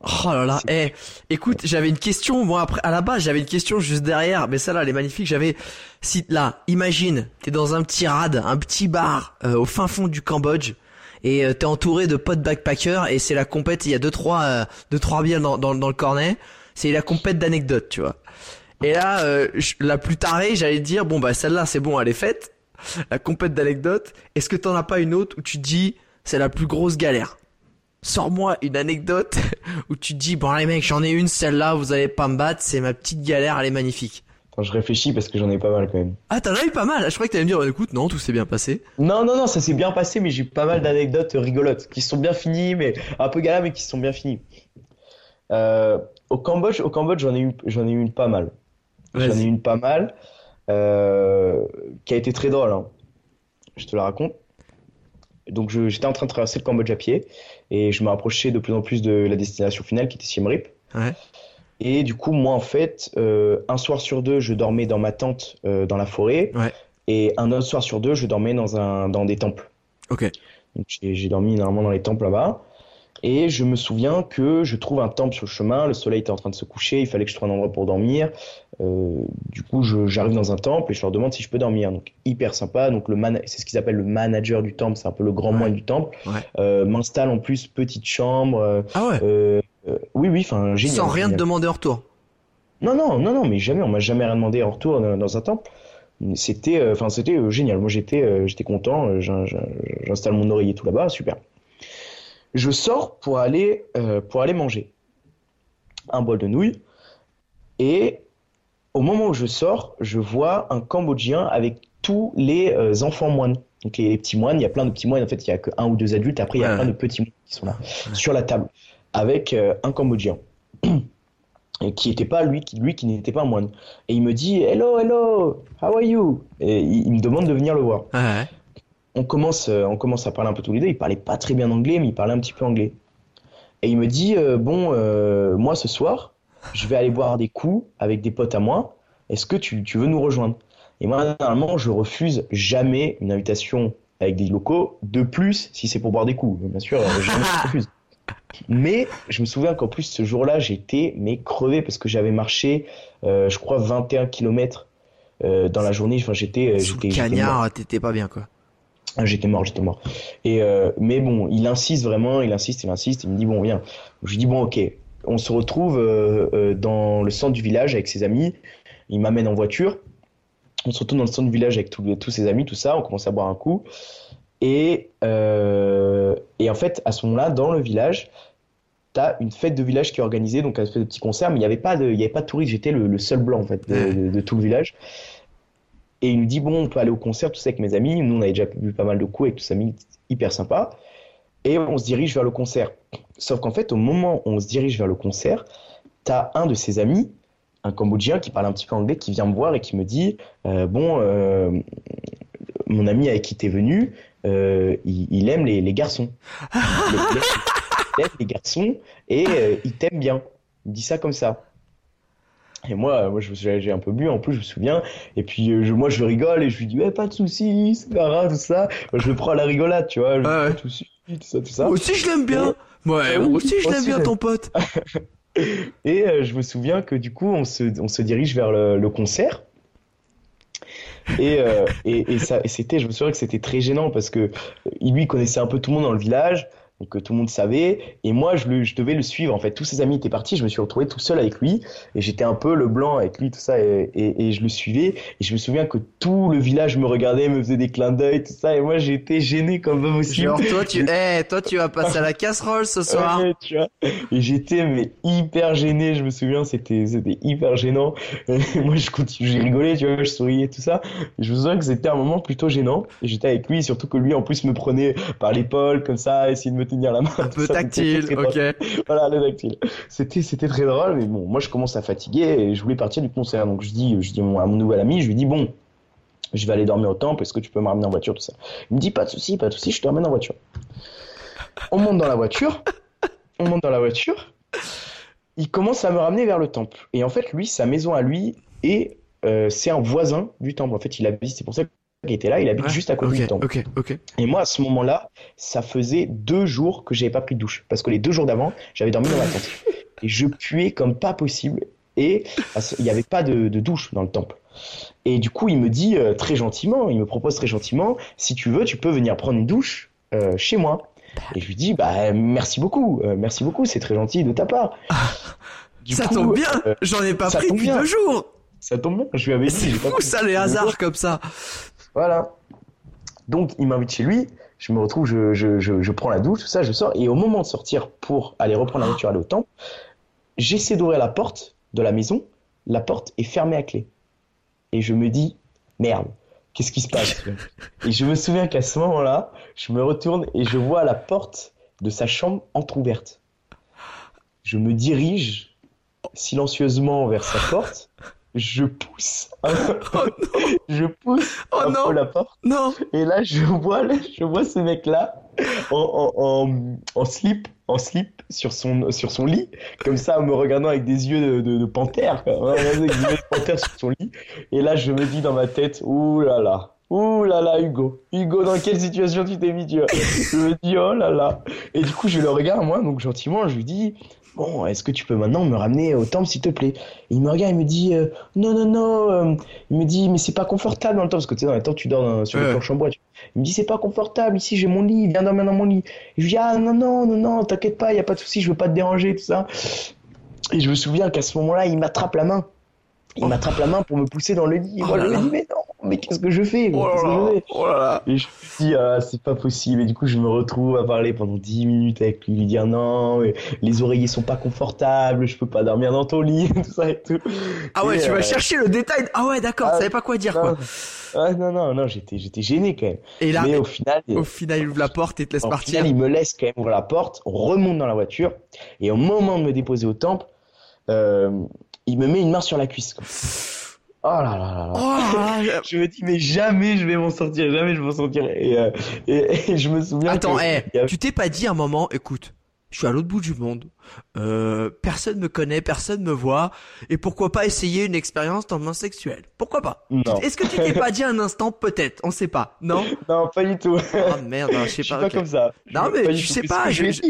[SPEAKER 1] Oh là là, eh, écoute, j'avais une question, moi après, à la base, j'avais une question juste derrière, mais celle-là, elle est magnifique, j'avais, si, là, imagine, t'es dans un petit rad, un petit bar, euh, au fin fond du Cambodge, et euh, t'es entouré de potes backpackers, et c'est la compète, il y a deux, trois, euh, deux, trois bières dans, dans, le cornet, c'est la compète d'anecdotes, tu vois. Et là, euh, la plus tarée, j'allais dire, bon bah celle-là, c'est bon, elle est faite, la compète d'anecdotes, est-ce que t'en as pas une autre où tu dis, c'est la plus grosse galère? Sors-moi une anecdote où tu te dis bon les mecs j'en ai une celle-là vous allez pas me battre c'est ma petite galère elle est magnifique.
[SPEAKER 3] Quand je réfléchis parce que j'en ai pas mal quand même.
[SPEAKER 1] Ah t'en as eu pas mal? Je croyais que t'allais me dire écoute non tout s'est bien passé.
[SPEAKER 3] Non non non ça s'est bien passé mais j'ai pas mal d'anecdotes rigolotes qui sont bien finies mais un peu galères mais qui sont bien finies. Euh, au Cambodge au Cambodge j'en ai eu j'en ai eu une pas mal. J'en ai eu une pas mal euh, qui a été très drôle. Hein. Je te la raconte. Donc j'étais en train de traverser le Cambodge à pied et je me rapprochais de plus en plus de la destination finale qui était Siem Reap. Ouais. Et du coup, moi en fait, euh, un soir sur deux, je dormais dans ma tente euh, dans la forêt ouais. et un autre soir sur deux, je dormais dans, un, dans des temples.
[SPEAKER 1] Ok.
[SPEAKER 3] J'ai dormi normalement dans les temples là-bas. Et je me souviens que je trouve un temple sur le chemin, le soleil était en train de se coucher, il fallait que je trouve un endroit pour dormir. Euh, du coup, j'arrive dans un temple et je leur demande si je peux dormir. Donc hyper sympa. Donc le c'est ce qu'ils appellent le manager du temple, c'est un peu le grand moine du temple. Euh, M'installe en plus petite chambre. Euh,
[SPEAKER 1] ah ouais.
[SPEAKER 3] Euh, oui oui, enfin génial.
[SPEAKER 1] Sans rien
[SPEAKER 3] te
[SPEAKER 1] demander en retour.
[SPEAKER 3] Non non non non, mais jamais. On m'a jamais rien demandé en retour dans, un temple. C'était, enfin c'était génial. Moi j'étais j'étais content. J'installe mon oreiller tout là-bas, super je sors pour aller, euh, pour aller manger un bol de nouilles. Et au moment où je sors, je vois un Cambodgien avec tous les euh, enfants moines. Donc les, petits moines, il y a plein de petits moines. En fait, il y a que un ou deux adultes. Après, il y a plein de petits moines qui sont là sur la table avec euh, un Cambodgien. Et qui n'était pas lui, qui, lui qui n'était pas un moine. Et il me dit Hello, hello, how are you? Et il, me demande de venir le voir on commence, euh, on commence à parler un peu tous les deux. Il parlait pas très bien anglais, mais il parlait un petit peu anglais. Et il me dit euh, bon, euh, moi ce soir, je vais aller boire des coups avec des potes à moi. Est-ce que tu, veux nous rejoindre? Et moi, normalement, je refuse jamais une invitation avec des locaux. De plus, si c'est pour boire des coups, bien sûr, je refuse. Mais je me souviens qu'en plus ce jour-là, j'étais mais crevé parce que j'avais marché, je crois, 21 km dans la journée. Enfin, j'étais,
[SPEAKER 1] j'étais. Cagnard, t'étais pas bien quoi.
[SPEAKER 3] J'étais mort, j'étais mort. Et euh, mais bon, il insiste vraiment, il insiste, il insiste. Il me dit bon, viens. Je lui dis bon, ok. On se retrouve euh, euh, dans le centre du village avec ses amis. Il m'amène en voiture. On se retrouve dans le centre du village avec tous, tous ses amis, tout ça. On commence à boire un coup. Et, et en fait, à ce moment-là, dans le village, t'as une fête de village qui est organisée, donc un espèce de petit concert, mais il n'y avait pas de, il y avait pas de touristes. J'étais le, seul blanc en fait de tout le village. Et il nous dit, bon, on peut aller au concert, tout ça avec mes amis. Nous, on avait déjà vu pas mal de coups avec tous amis, hyper sympa. Et on se dirige vers le concert. Sauf qu'en fait, au moment où on se dirige vers le concert, t'as un de ses amis, un Cambodgien qui parle un petit peu anglais, qui vient me voir et qui me dit, euh, bon, euh, mon ami avec qui t'es venu, euh, il, aime les, garçons. il, aime, les garçons et il t'aime bien. Il dit ça comme ça. Et moi, moi j'ai un peu bu, en plus, je me souviens. Et puis, euh, je, moi, je rigole et je lui dis, pas de soucis, c'est pas grave, tout ça. je le prends à la rigolade, tu vois. Je, de soucis. tout ça, tout ça.
[SPEAKER 1] Moi aussi je l'aime bien. Ouais, moi aussi je l'aime bien ton pote.
[SPEAKER 3] Et euh, je me souviens que du coup, on se, on se dirige vers le, le concert. Et, euh, et, et, ça, c'était, je me souviens que c'était très gênant parce que lui connaissait un peu tout le monde dans le village donc tout le monde savait. Et moi, je, le, je devais le suivre. En fait, tous ses amis étaient partis. Je me suis retrouvé tout seul avec lui. Et j'étais un peu le blanc avec lui, tout ça. Et, et, et, je le suivais. Et je me souviens que tout le village me regardait, me faisait des clins d'œil, tout ça. Et moi, j'étais gêné comme pas possible.
[SPEAKER 1] Genre, toi, tu, hey, toi, tu vas passer à la casserole ce soir.
[SPEAKER 3] Ouais, tu vois. Et j'étais, mais hyper gêné. Je me souviens, c'était, c'était hyper gênant. Et moi, je continue, j'ai rigolé, tu vois, je souriais, tout ça. Et je me souviens que c'était un moment plutôt gênant. Et j'étais avec lui, surtout que lui, en plus, me prenait par l'épaule, comme ça, essayer de me tenir la main.
[SPEAKER 1] Un peu tactile, ok.
[SPEAKER 3] Voilà, le tactile. C'était, c'était très drôle, mais bon, moi je commence à fatiguer et je voulais partir du concert. Donc je dis, je dis à mon nouvel ami, je lui dis, bon, je vais aller dormir au temple, est-ce que tu peux me ramener en voiture, tout ça. Il me dit, pas de souci, pas de souci, je te ramène en voiture. On monte dans la voiture, on monte dans la voiture, il commence à me ramener vers le temple. Et en fait, lui, sa maison à lui, et euh, c'est un voisin du temple. En fait, il habite, c'est pour ça qui était là, il habite
[SPEAKER 1] Ouais,
[SPEAKER 3] juste à côté du temple. Et moi, à ce moment-là, ça faisait deux jours que j'avais pas pris de douche. Parce que les deux jours d'avant, j'avais dormi dans la tente. Et je puais comme pas possible. Et ce- il n'y avait pas de, de douche dans le temple. Et du coup, il me dit euh, très gentiment, il me propose très gentiment, si tu veux, tu peux venir prendre une douche euh, chez moi. Et je lui dis, bah merci beaucoup, euh, merci beaucoup, c'est très gentil de ta part. Du
[SPEAKER 1] ça
[SPEAKER 3] coup,
[SPEAKER 1] tombe bien, j'en ai pas pris depuis
[SPEAKER 3] bien.
[SPEAKER 1] deux jours.
[SPEAKER 3] ça tombe bien, je lui avais dit.
[SPEAKER 1] C'est
[SPEAKER 3] pas
[SPEAKER 1] fou ça, les hasards comme ça.
[SPEAKER 3] Voilà. Donc, il m'invite chez lui. Je me retrouve, je, prends la douche, tout ça, je sors. Et au moment de sortir pour aller reprendre la voiture, aller au temple, j'essaie d'ouvrir la porte de la maison. La porte est fermée à clé. Et je me dis, merde, qu'est-ce qui se passe? Et je me souviens qu'à ce moment-là, je me retourne et je vois la porte de sa chambre entr'ouverte. Je me dirige silencieusement vers sa porte. Je pousse, je pousse
[SPEAKER 1] Oh
[SPEAKER 3] un
[SPEAKER 1] non.
[SPEAKER 3] peu la porte.
[SPEAKER 1] Non.
[SPEAKER 3] Et là, je vois, je vois ce mec-là en, en, en, en slip, en slip sur son, sur son lit, comme ça, en me regardant avec des yeux de, de, de panthère, quoi. Vraiment, avec des yeux de panthère sur son lit. Et là, je me dis dans ma tête, ouh là là, ouh là là, Hugo. Hugo, dans quelle situation tu t'es mis, tu vois? Je me dis, oh là là. Et du coup, je le regarde, moi, donc gentiment, je lui dis, bon, est-ce que tu peux maintenant me ramener au temple, s'il te plaît? Et il me regarde, il me dit, euh, non, non, non. euh, il me dit, mais c'est pas confortable dans le temple, parce que tu sais, dans le temple, tu dors dans- sur
[SPEAKER 1] Ouais.
[SPEAKER 3] le planche en bois. tu- Il me dit, c'est pas confortable, ici, j'ai mon lit, viens dormir dans mon lit. Et je lui dis, ah, non, non, non, non, t'inquiète pas, y a pas de souci, je veux pas te déranger, tout ça. Et je me souviens qu'à ce moment-là, il m'attrape la main. Il m'attrape la main pour me pousser dans le lit. Et
[SPEAKER 1] Oh
[SPEAKER 3] moi,
[SPEAKER 1] là
[SPEAKER 3] je me
[SPEAKER 1] là.
[SPEAKER 3] dis, mais non, mais qu'est-ce que je fais
[SPEAKER 1] Oh
[SPEAKER 3] que je fais
[SPEAKER 1] Oh là
[SPEAKER 3] et je me dis, ah, c'est pas possible. Et du coup, je me retrouve à parler pendant 10 minutes avec lui, lui dire non, les oreillers sont pas confortables, je peux pas dormir dans ton lit, tout ça et tout.
[SPEAKER 1] Ah ouais,
[SPEAKER 3] Et,
[SPEAKER 1] tu vas
[SPEAKER 3] euh,
[SPEAKER 1] chercher le détail. Ah ouais, d'accord, tu
[SPEAKER 3] ah,
[SPEAKER 1] savais pas quoi dire quoi.
[SPEAKER 3] non, ah, non, non, non, j'étais, j'étais gêné quand même.
[SPEAKER 1] Et là,
[SPEAKER 3] mais au final,
[SPEAKER 1] au final, il ouvre la porte et te laisse partir.
[SPEAKER 3] final, il me laisse quand même ouvrir la porte, on remonte dans la voiture, et au moment de me déposer au temple, euh, il me met une main sur la cuisse. quoi. Oh là là là là.
[SPEAKER 1] Oh là là.
[SPEAKER 3] Je me dis, mais jamais je vais m'en sortir, jamais je vais m'en sortir. Et, euh, et, et je me souviens
[SPEAKER 1] Attends,
[SPEAKER 3] que
[SPEAKER 1] eh,
[SPEAKER 3] il y avait-
[SPEAKER 1] tu t'es pas dit un moment, écoute, je suis à l'autre bout du monde, euh, personne me connaît, personne me voit, et pourquoi pas essayer une expérience dans le monde sexuel? Pourquoi pas? Est-ce que tu t'es pas dit un instant, peut-être, on sait pas, non?
[SPEAKER 3] Non, pas du tout.
[SPEAKER 1] Oh merde, non, je
[SPEAKER 3] Je
[SPEAKER 1] sais
[SPEAKER 3] suis
[SPEAKER 1] pas.
[SPEAKER 3] pas
[SPEAKER 1] ok.
[SPEAKER 3] comme ça. Je
[SPEAKER 1] Non,
[SPEAKER 3] suis
[SPEAKER 1] mais
[SPEAKER 3] pas
[SPEAKER 1] tu sais pas,
[SPEAKER 3] je
[SPEAKER 1] je-.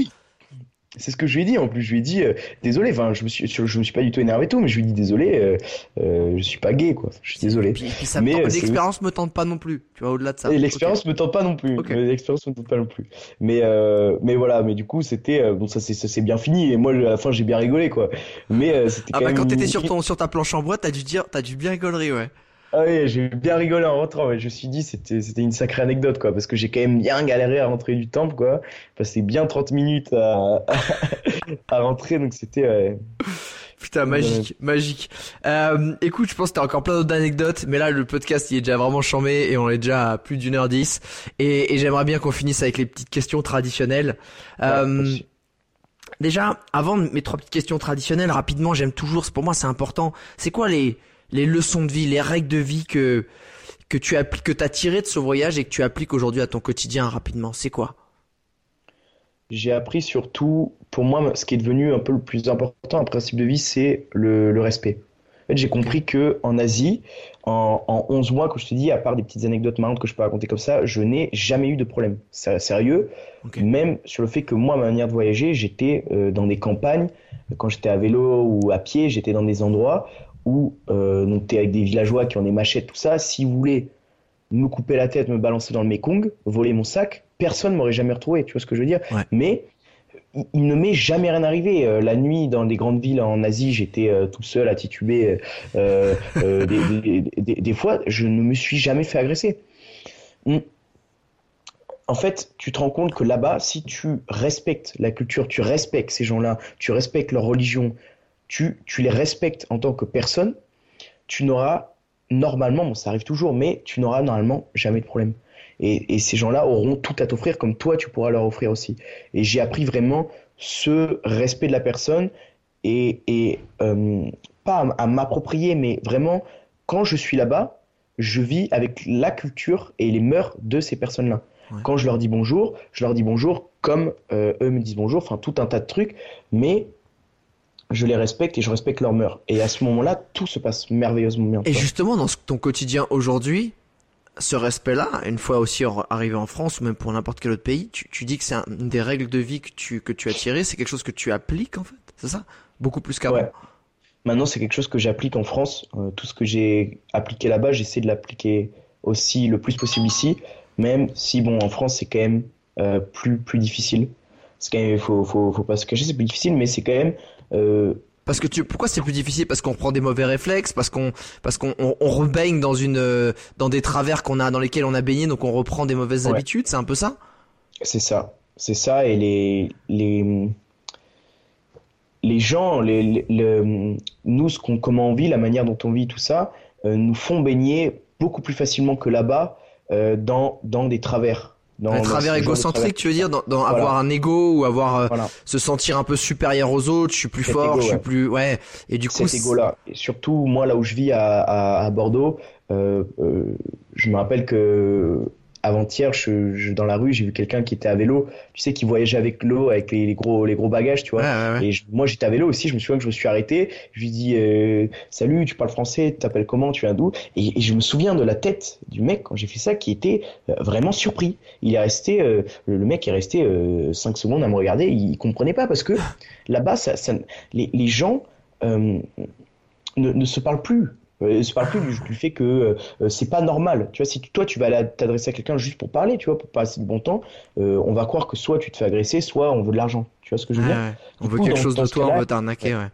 [SPEAKER 3] C'est ce que je lui ai dit. En plus, je lui ai dit, euh, désolé. Enfin, je me suis, je, je me suis pas du tout énervé et tout, mais je lui ai dit désolé. Euh, euh, je suis pas gay, quoi. Je suis désolé.
[SPEAKER 1] Puis, puis ça
[SPEAKER 3] Mais,
[SPEAKER 1] tente-
[SPEAKER 3] euh,
[SPEAKER 1] l'expérience me tente pas non plus, tu vois, au-delà de ça.
[SPEAKER 3] L'expérience me tente pas non plus. Euh, L'expérience me tente pas non plus. Mais euh, mais voilà. Mais du coup, c'était bon. Ça c'est ça bien fini. Et moi, à la fin, j'ai bien rigolé, quoi. Mais euh, c'était
[SPEAKER 1] Ah
[SPEAKER 3] quand
[SPEAKER 1] bah
[SPEAKER 3] même.
[SPEAKER 1] quand t'étais sur ton sur ta planche en bois, t'as dû dire, t'as dû bien rigoler, ouais.
[SPEAKER 3] Ah oui, j'ai bien rigolé en rentrant. Ouais. Je me suis dit, c'était c'était une sacrée anecdote, quoi. Parce que j'ai quand même bien galéré à rentrer du temple, quoi. Passé bien 30 minutes à à rentrer, donc c'était. ouais.
[SPEAKER 1] Putain, magique, magique. Euh, écoute, je pense que t'as encore plein d'autres anecdotes, mais là, le podcast, il est déjà vraiment chambé et on est déjà à plus d'une heure dix. Et, et j'aimerais bien qu'on finisse avec les petites questions traditionnelles. Euh, déjà, avant mes trois petites questions traditionnelles, rapidement, j'aime toujours, pour moi, c'est important. C'est quoi les, les leçons de vie, les règles de vie que, que tu appliques, que t'as tirées de ce voyage et que tu appliques aujourd'hui à ton quotidien rapidement? C'est quoi?
[SPEAKER 3] J'ai appris surtout, pour moi, ce qui est devenu un peu le plus important, un principe de vie, c'est le, le respect. En fait, j'ai compris que en Asie, en, en 11 mois, comme je te dis, à part des petites anecdotes marrantes que je peux raconter comme ça, je n'ai jamais eu de problème. C'est sérieux. Même sur le fait que moi, ma manière de voyager, j'étais euh, dans des campagnes. Quand j'étais à vélo ou à pied, j'étais dans des endroits où euh, donc t'es avec des villageois qui ont des machettes, tout ça. Si vous voulez me couper la tête, me balancer dans le Mekong, voler mon sac, personne m'aurait jamais retrouvé. Tu vois ce que je veux dire Mais il ne m'est jamais rien arrivé. Euh, la nuit, dans des grandes villes en Asie, j'étais euh, tout seul à tituber. Euh, des, fois, je ne me suis jamais fait agresser. Hmm. En fait, tu te rends compte que là-bas, si tu respectes la culture, tu respectes ces gens-là, tu respectes leur religion, tu, tu les respectes en tant que personne, tu n'auras normalement, bon, ça arrive toujours, mais tu n'auras normalement jamais de problème. Et, ces gens-là auront tout à t'offrir comme toi, tu pourras leur offrir aussi. Et j'ai appris vraiment ce respect de la personne et, euh, pas à, m'approprier, mais vraiment, quand je suis là-bas, je vis avec la culture et les mœurs de ces personnes-là. Quand je leur dis bonjour, je leur dis bonjour comme euh, eux me disent bonjour, enfin tout un tas de trucs, mais je les respecte et je respecte leurs mœurs. Et à ce moment-là, tout se passe merveilleusement bien.
[SPEAKER 1] Et justement, dans ton quotidien aujourd'hui, ce respect-là, une fois aussi arrivé en France ou même pour n'importe quel autre pays, tu, dis que c'est une des règles de vie que tu, que tu as tirées, c'est quelque chose que tu appliques en fait, c'est ça? Beaucoup plus qu'avant ouais.
[SPEAKER 3] Maintenant, c'est quelque chose que j'applique en France. Euh, tout ce que j'ai appliqué là-bas, j'essaie de l'appliquer aussi le plus possible ici, même si, bon, en France, c'est quand même euh, plus, plus difficile. Qu'il faut, faut, faut pas se cacher, c'est plus difficile, mais c'est quand même euh,
[SPEAKER 1] parce que tu, pourquoi c'est plus difficile? Parce qu'on prend des mauvais réflexes, parce qu'on, parce qu'on, on, rebaigne dans une, euh, dans des travers qu'on a, dans lesquels on a baigné, donc on reprend des mauvaises habitudes. C'est un peu ça?
[SPEAKER 3] C'est ça, c'est ça. Et les, les, les gens, les, nous, ce qu'on, comment on vit, la manière dont on vit, tout ça, euh, nous font baigner beaucoup plus facilement que là-bas euh, dans, dans des travers
[SPEAKER 1] un travers égocentrique, tu veux dire, dans, avoir un ego ou avoir euh, se sentir un peu supérieur aux autres, je suis plus fort, je suis plus, ouais. Et du coup,
[SPEAKER 3] cet. Et surtout moi, là où je vis à, à, Bordeaux, euh, euh, je me rappelle que avant-hier, je, dans la rue, j'ai vu quelqu'un qui était à vélo, tu sais, qui voyageait avec l'eau, avec les, gros, les gros bagages, tu vois. Et moi, j'étais à vélo aussi. Je me souviens que je me suis arrêté. Je lui dis euh, Salut, tu parles français, tu t'appelles comment, tu viens d'où? Et, je me souviens de la tête du mec quand j'ai fait ça, qui était euh, vraiment surpris. Il est resté, euh, le, mec est resté 5 secondes à me regarder. Il, comprenait pas parce que là-bas, ça, les, les, gens ne, ne se parlent plus. Euh, je parle plus du, fait que euh, c'est pas normal. Tu vois, si toi tu vas t'adresser à quelqu'un juste pour parler, tu vois, pour passer de bon temps, euh, on va croire que soit tu te fais agresser, soit on veut de l'argent. Tu vois ce que je veux dire?
[SPEAKER 1] On veut quelque chose de toi, on veut t'arnaquer. Ouais.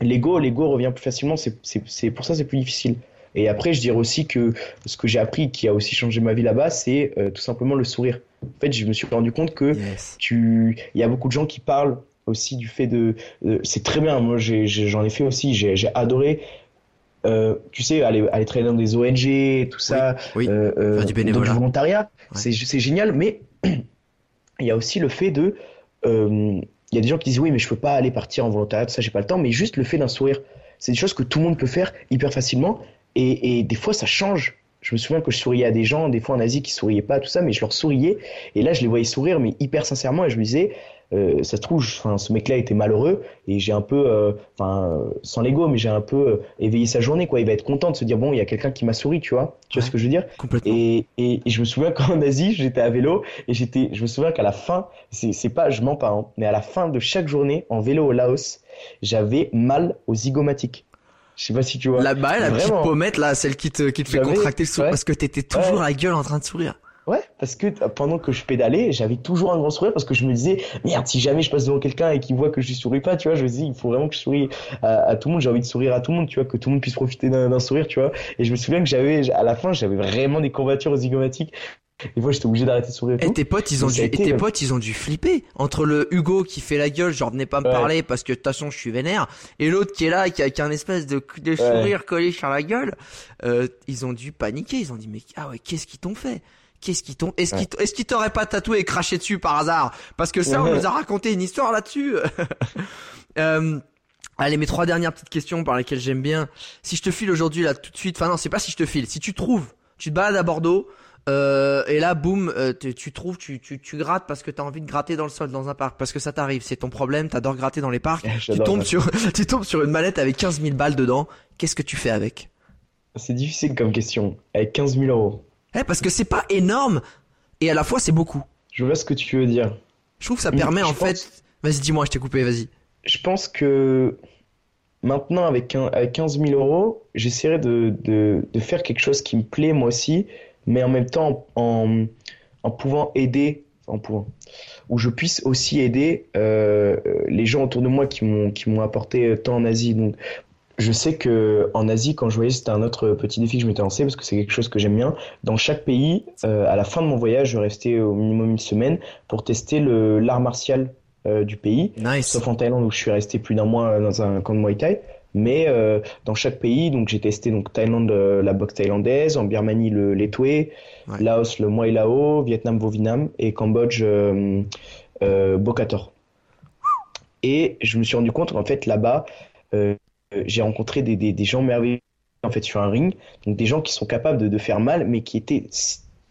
[SPEAKER 3] L'ego, l'ego revient plus facilement. C'est pour ça c'est plus difficile. Et après, je dirais aussi que ce que j'ai appris, qui a aussi changé ma vie là-bas, c'est tout simplement le sourire. En fait, je me suis rendu compte que tu, il y a beaucoup de gens qui parlent aussi du fait de, c'est très bien. Moi, j'en ai, fait aussi. J'ai adoré euh, tu sais, aller, aller travailler dans des ONG, tout ça,
[SPEAKER 1] euh, euh, du
[SPEAKER 3] Dans du volontariat, c'est génial, mais il y a aussi le fait de. Il y a des gens qui disent oui, mais je peux pas aller partir en volontariat, tout ça, j'ai pas le temps, mais juste le fait d'un sourire, c'est des choses que tout le monde peut faire hyper facilement, et, et des fois ça change. Je me souviens que je souriais à des gens, des fois en Asie qui souriaient pas, tout ça, mais je leur souriais, et là je les voyais sourire, mais hyper sincèrement, et je me disais, euh, ça se trouve, enfin, ce mec-là était malheureux et j'ai un peu, euh, enfin, sans l'ego, mais j'ai un peu euh, éveillé sa journée, quoi. Il va être content de se dire bon, il y a quelqu'un qui m'a souri, tu vois. Tu vois ce que je veux dire? et, et, je me souviens qu'en Asie, j'étais à vélo et j'étais, je me souviens qu'à la fin, c'est pas, je mens pas, hein, mais à la fin de chaque journée en vélo au Laos, j'avais mal aux zygomatiques. Je sais pas si tu vois.
[SPEAKER 1] Là-bas, la petite pommette là, celle qui te, qui te fait contracter le sourire parce que t'étais toujours à gueule en train de sourire.
[SPEAKER 3] Ouais, parce que pendant que je pédalais, j'avais toujours un grand sourire parce que je me disais, merde, si jamais je passe devant quelqu'un et qu'il voit que je souris pas, tu vois, je me dis, il faut vraiment que je souris à, tout le monde, j'ai envie de sourire à tout le monde, tu vois, que tout le monde puisse profiter d'un sourire, tu vois. Et je me souviens que j'avais, à la fin, j'avais vraiment des courbatures zygomatiques. Et moi, j'étais obligé d'arrêter de sourire. Et,
[SPEAKER 1] tes potes, ils ont dû, et tes potes, ils ont dû flipper. Entre le Hugo qui fait la gueule, genre venez pas me parler parce que de toute façon je suis vénère, et l'autre qui est là, qui a, qui a un espèce de, de sourire collé sur la gueule, euh, ils ont dû paniquer. Ils ont dit mais ah ouais, qu'est-ce qu'ils t'ont fait? Qu'est-ce t'ont Est-ce qu'ils est-ce t'auraient pas tatoué et craché dessus par hasard? Parce que ça, on nous a raconté une histoire là-dessus. euh, allez, mes trois dernières petites questions par lesquelles j'aime bien. Si je te file aujourd'hui là tout de suite, enfin non, c'est pas si je te file. Si tu trouves, tu te balades à Bordeaux, Euh, et là, boum, euh, tu, trouves, tu, tu, tu grattes parce que t'as envie de gratter dans le sol dans un parc, parce que ça t'arrive, c'est ton problème, t'adores gratter dans les parcs. tu tombes sur, tu tombes sur une mallette avec 15 000 balles dedans. Qu'est-ce que tu fais avec?
[SPEAKER 3] C'est difficile comme question. Avec 15 000 euros.
[SPEAKER 1] Eh, parce que c'est pas énorme et à la fois c'est beaucoup.
[SPEAKER 3] Je vois ce que tu veux dire.
[SPEAKER 1] Je trouve que ça permet en fait. Vas-y, dis-moi, je t'ai coupé, vas-y.
[SPEAKER 3] Je pense que maintenant, avec, un, avec 15 000 euros, j'essaierai de, de, de, faire quelque chose qui me plaît moi aussi, mais en même temps en, en pouvant aider, en pouvant, où je puisse aussi aider euh, les gens autour de moi qui m'ont qui m'ont apporté tant en Asie. Donc, je sais que en Asie, quand je voyais, c'était un autre petit défi que je m'étais lancé parce que c'est quelque chose que j'aime bien. Dans chaque pays, euh, à la fin de mon voyage, je restais au minimum une semaine pour tester le l'art martial euh, du pays.
[SPEAKER 1] Nice.
[SPEAKER 3] Sauf en Thaïlande où je suis resté plus d'un mois dans un camp de Muay Thai. Mais euh, dans chaque pays, donc j'ai testé donc Thaïlande euh, la boxe thaïlandaise, en Birmanie le l'étoué, Laos le Muay Lao, Vietnam Vovinam et Cambodge euh, Bokator. Et je me suis rendu compte qu'en fait là-bas, j'ai rencontré des, des, gens merveilleux en fait sur un ring, donc des gens qui sont capables de, de faire mal, mais qui étaient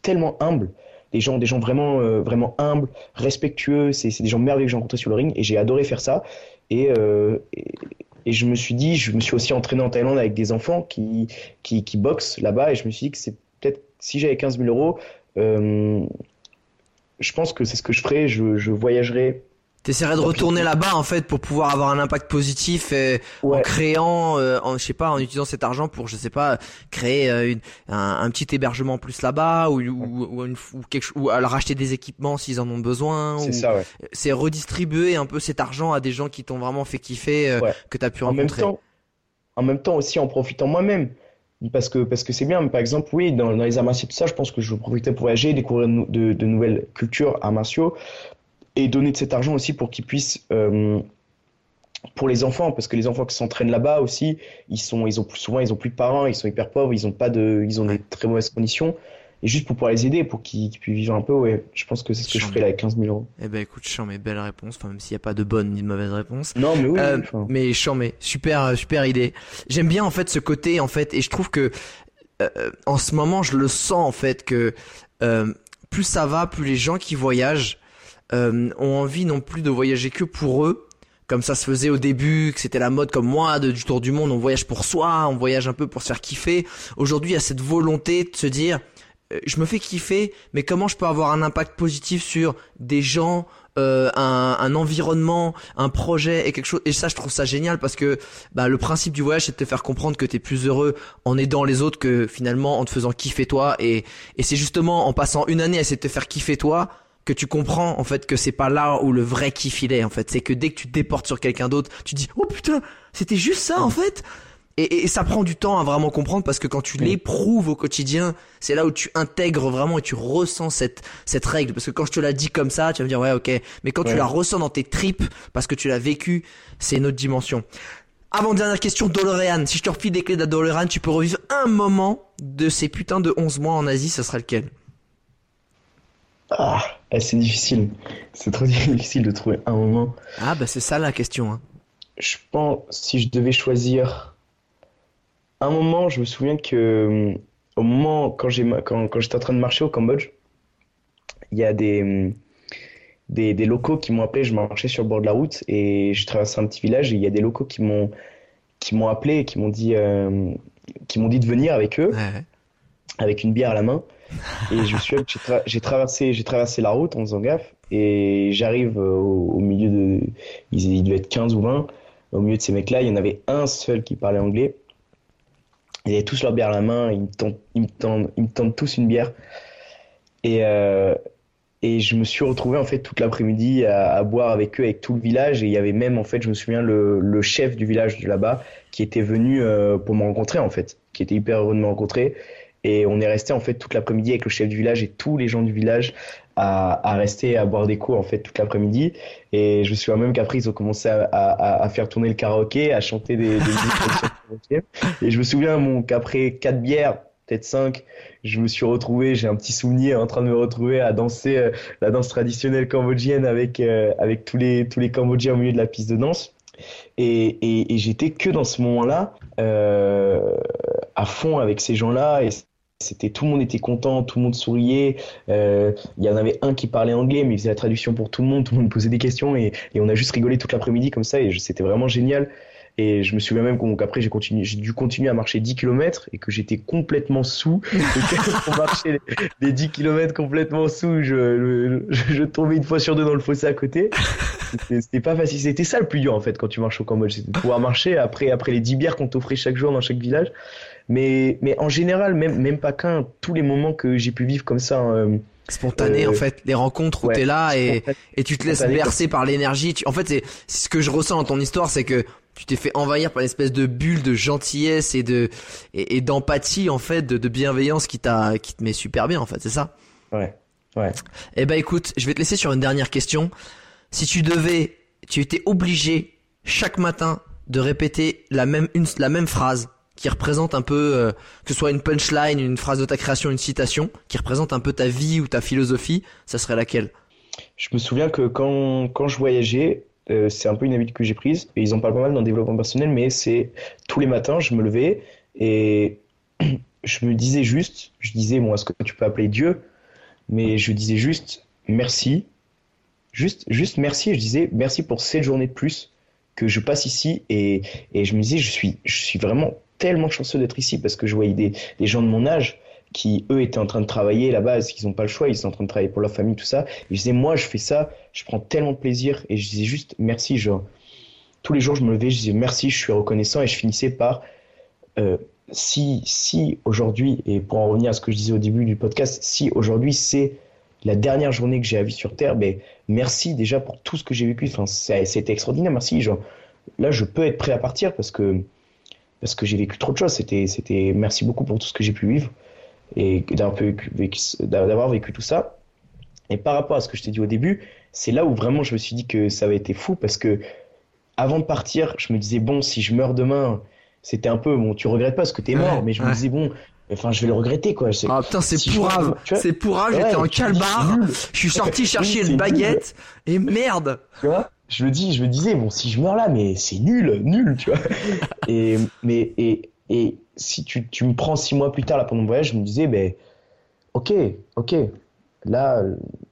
[SPEAKER 3] tellement humbles des gens, des gens vraiment, euh, vraiment humbles, respectueux. C'est, des gens merveilleux que j'ai rencontrés sur le ring et j'ai adoré faire ça. Euh, et, et, je me suis dit, je me suis aussi entraîné en Thaïlande avec des enfants qui, qui, qui boxent là-bas et je me suis dit que c'est peut-être si j'avais 15 000 euros, euh, je pense que c'est ce que je ferais. Je, je voyagerais
[SPEAKER 1] T'essaierais de retourner là-bas en fait pour pouvoir avoir un impact positif et en créant, euh, en, je sais pas, en utilisant cet argent pour, je sais pas, créer euh, une, un, petit hébergement plus là-bas ou, ou, une, ou, quelque, ou alors racheter des équipements s'ils en ont besoin.
[SPEAKER 3] C'est ça, ouais.
[SPEAKER 1] C'est redistribuer un peu cet argent à des gens qui t'ont vraiment fait kiffer, euh, que t'as pu en rencontrer.
[SPEAKER 3] Même temps, en même temps aussi en profitant moi-même parce que parce que c'est bien par exemple oui dans, dans les arts martiaux tout ça je pense que je profitais pour voyager découvrir de, de, nouvelles cultures arts martiaux et donner de cet argent aussi pour qu'ils puissent euh, pour les enfants parce que les enfants qui s'entraînent là-bas aussi ils sont ils ont plus souvent ils ont plus de parents ils sont hyper pauvres ils ont pas de ils ont des très mauvaises conditions. Et juste pour pouvoir les aider pour qu'ils puissent vivre un peu ouais je pense que c'est ce que je ferais là avec 15 000 euros.
[SPEAKER 1] Eh ben écoute chant mais belle réponse. Enfin même s'il n'y a pas de bonne ni de mauvaise réponse.
[SPEAKER 3] Non mais oui
[SPEAKER 1] euh, mais chant mais super super idée. J'aime bien en fait ce côté en fait et je trouve que euh, en ce moment je le sens en fait que euh, plus ça va plus les gens qui voyagent euh, ont envie non plus de voyager que pour eux, comme ça se faisait au début, que c'était la mode comme moi de, du tour du monde, on voyage pour soi, on voyage un peu pour se faire kiffer. Aujourd'hui, il y a cette volonté de se dire, euh, je me fais kiffer, mais comment je peux avoir un impact positif sur des gens, euh, un, un, environnement, un projet et quelque chose? Et ça, je trouve ça génial parce que bah, le principe du voyage, c'est de te faire comprendre que tu es plus heureux en aidant les autres que finalement en te faisant kiffer toi. Et, et c'est justement en passant une année à essayer de te faire kiffer toi que tu comprends en fait que c'est pas là où le vrai kiff il est en fait. C'est que dès que tu te déportes sur quelqu'un d'autre tu dis oh putain c'était juste ça en fait. Et, et, ça prend du temps à vraiment comprendre parce que quand tu l'éprouves au quotidien c'est là où tu intègres vraiment et tu ressens cette cette règle. Parce que quand je te la dis comme ça tu vas me dire ouais ok. Mais quand tu la ressens dans tes tripes parce que tu l'as vécu c'est une autre dimension. Avant dernière question, Dolorean. Si je te refile des clés de Dolorean, tu peux revivre un moment de ces putains de 11 mois en Asie, ça sera lequel?
[SPEAKER 3] Ah, eh, c'est difficile. C'est trop difficile de trouver un moment.
[SPEAKER 1] Ah, bah c'est ça la question. Hein.
[SPEAKER 3] Je pense, si je devais choisir un moment, je me souviens que au moment quand j'ai quand, quand j'étais en train de marcher au Cambodge, il y a des, des, des locaux qui m'ont appelé. Je marchais sur le bord de la route et je traversais un petit village et il y a des locaux qui m'ont qui m'ont appelé et qui m'ont dit euh, qui m'ont dit de venir avec eux, avec une bière à la main. Et je suis, j'ai traversé, j'ai traversé la route en faisant gaffe et j'arrive au, milieu de, ils, ils devaient être 15 ou 20. Au milieu de ces mecs-là, il y en avait un seul qui parlait anglais. Ils avaient tous leur bière à la main, ils me tendent, tous une bière. Et, euh, et je me suis retrouvé en fait toute l'après-midi à, boire avec eux, avec tout le village. Et il y avait même en fait, je me souviens, le, chef du village là-bas qui était venu euh, pour me rencontrer en fait, qui était hyper heureux de me rencontrer. Et on est resté en fait toute l'après-midi avec le chef du village et tous les gens du village à, à rester à boire des coups en fait toute l'après-midi. Et je me souviens même qu'après ils ont commencé à, à, à, faire tourner le karaoké, à chanter des, des Et je me souviens mon qu'après quatre bières, peut-être cinq, je me suis retrouvé, j'ai un petit souvenir en train de me retrouver à danser euh, la danse traditionnelle cambodgienne avec euh, avec tous les tous les Cambodgiens au milieu de la piste de danse. Et, et, et j'étais que dans ce moment-là euh, à fond avec ces gens-là et c'était tout le monde était content, tout le monde souriait. Euh, il y en avait un qui parlait anglais, mais il faisait la traduction pour tout le monde. Tout le monde posait des questions et, et on a juste rigolé toute l'après-midi comme ça et c'était vraiment génial. Et je me souviens même qu'après, j'ai dû continuer à marcher 10 km et que j'étais complètement sous. pour marcher les, 10 km complètement sous, je, je, je, tombais une fois sur deux dans le fossé à côté. C'était pas facile. C'était ça le plus dur, en fait, quand tu marches au Cambodge. C'était de pouvoir marcher après, après les 10 bières qu'on t'offrait chaque jour dans chaque village. Mais, mais en général, même, même pas qu'un, tous les moments que j'ai pu vivre comme ça, euh,
[SPEAKER 1] spontané en euh, fait les rencontres où tu t'es là et, et tu te laisses bercer par l'énergie en fait c'est ce que je ressens dans ton histoire c'est que tu t'es fait envahir par une espèce de bulle de gentillesse et de et, d'empathie en fait, de, de bienveillance qui t'a qui te met super bien en fait, c'est ça?
[SPEAKER 3] Ouais. Ouais.
[SPEAKER 1] Eh ben écoute, je vais te laisser sur une dernière question. Si tu devais, tu étais obligé chaque matin de répéter la même une la même phrase qui représente un peu euh, que ce soit une punchline, une phrase de ta création, une citation qui représente un peu ta vie ou ta philosophie, ça serait laquelle?
[SPEAKER 3] Je me souviens que quand quand je voyageais, euh, c'est un peu une habitude que j'ai prise. Et ils en parlent pas mal dans le développement personnel, mais c'est tous les matins, je me levais et je me disais juste, je disais, bon, est-ce que tu peux appeler Dieu? Mais je disais juste merci. Juste, juste merci. Je disais merci pour cette journée de plus que je passe ici. Et, et je me disais, je suis, je suis vraiment tellement chanceux d'être ici parce que je voyais des, gens de mon âge qui eux étaient en train de travailler là-bas, qu'ils n'ont pas le choix, ils sont en train de travailler pour leur famille, tout ça. Et je disais, moi, je fais ça, je prends tellement de plaisir, et je disais juste merci, genre, tous les jours, je me levais, je disais merci, je suis reconnaissant, et je finissais par, euh, si, si aujourd'hui, et pour en revenir à ce que je disais au début du podcast, si aujourd'hui c'est la dernière journée que j'ai à vie sur Terre, ben, merci déjà pour tout ce que j'ai vécu, enfin, c'était extraordinaire, merci, genre, là, je peux être prêt à partir parce que, parce que j'ai vécu trop de choses, c'était, c'était, merci beaucoup pour tout ce que j'ai pu vivre et d'avoir vécu, d'avoir vécu tout ça. Et par rapport à ce que je t'ai dit au début, c'est là où vraiment je me suis dit que ça avait été fou parce que avant de partir, je me disais bon, si je meurs demain, c'était un peu bon, tu regrettes pas parce que t'es mort, mais je me disais bon, enfin je vais le regretter quoi.
[SPEAKER 1] Ah putain, c'est si pourrave, c'est pourrave, j'étais en calbar, je suis sorti chercher une baguette et merde.
[SPEAKER 3] Tu vois je me dis, je me disais bon, si je meurs là, mais c'est nul, nul, tu vois. et mais et et si tu, tu, me prends six mois plus tard là pendant mon voyage, je me disais, ben, ok, ok, là,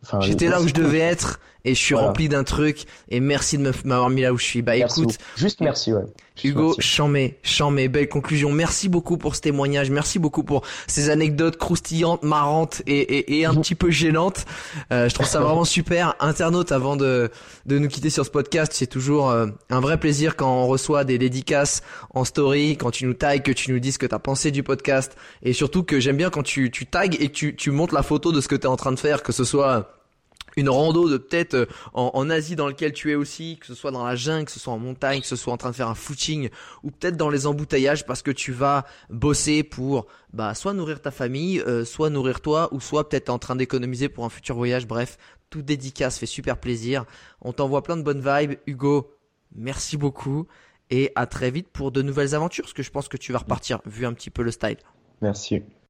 [SPEAKER 1] enfin. J'étais là où je devais être et je suis rempli d'un truc et merci de m'avoir mis là où je suis. Bah écoute,
[SPEAKER 3] juste merci ouais.
[SPEAKER 1] Hugo Chamé, Chamé, belle conclusion. Merci beaucoup pour ce témoignage, merci beaucoup pour ces anecdotes croustillantes, marrantes et, et, et un petit peu gênantes. Euh, je trouve ça vraiment super. Internaute, avant de, de nous quitter sur ce podcast, c'est toujours euh, un vrai plaisir quand on reçoit des dédicaces en story, quand tu nous tags, que tu nous dis ce que t'as pensé du podcast et surtout que j'aime bien quand tu, tu tags et que tu, tu montres la photo de ce que t'es en train de faire, que ce soit une rando de peut-être euh, en, Asie dans lequel tu es aussi, que ce soit dans la jungle, que ce soit en montagne, que ce soit en train de faire un footing ou peut-être dans les embouteillages parce que tu vas bosser pour bah soit nourrir ta famille, euh, soit nourrir toi ou soit peut-être en train d'économiser pour un futur voyage. Bref, tout dédicace fait super plaisir. On t'envoie plein de bonnes vibes, Hugo. Merci beaucoup et à très vite pour de nouvelles aventures parce que je pense que tu vas repartir vu un petit peu le style.
[SPEAKER 3] Merci.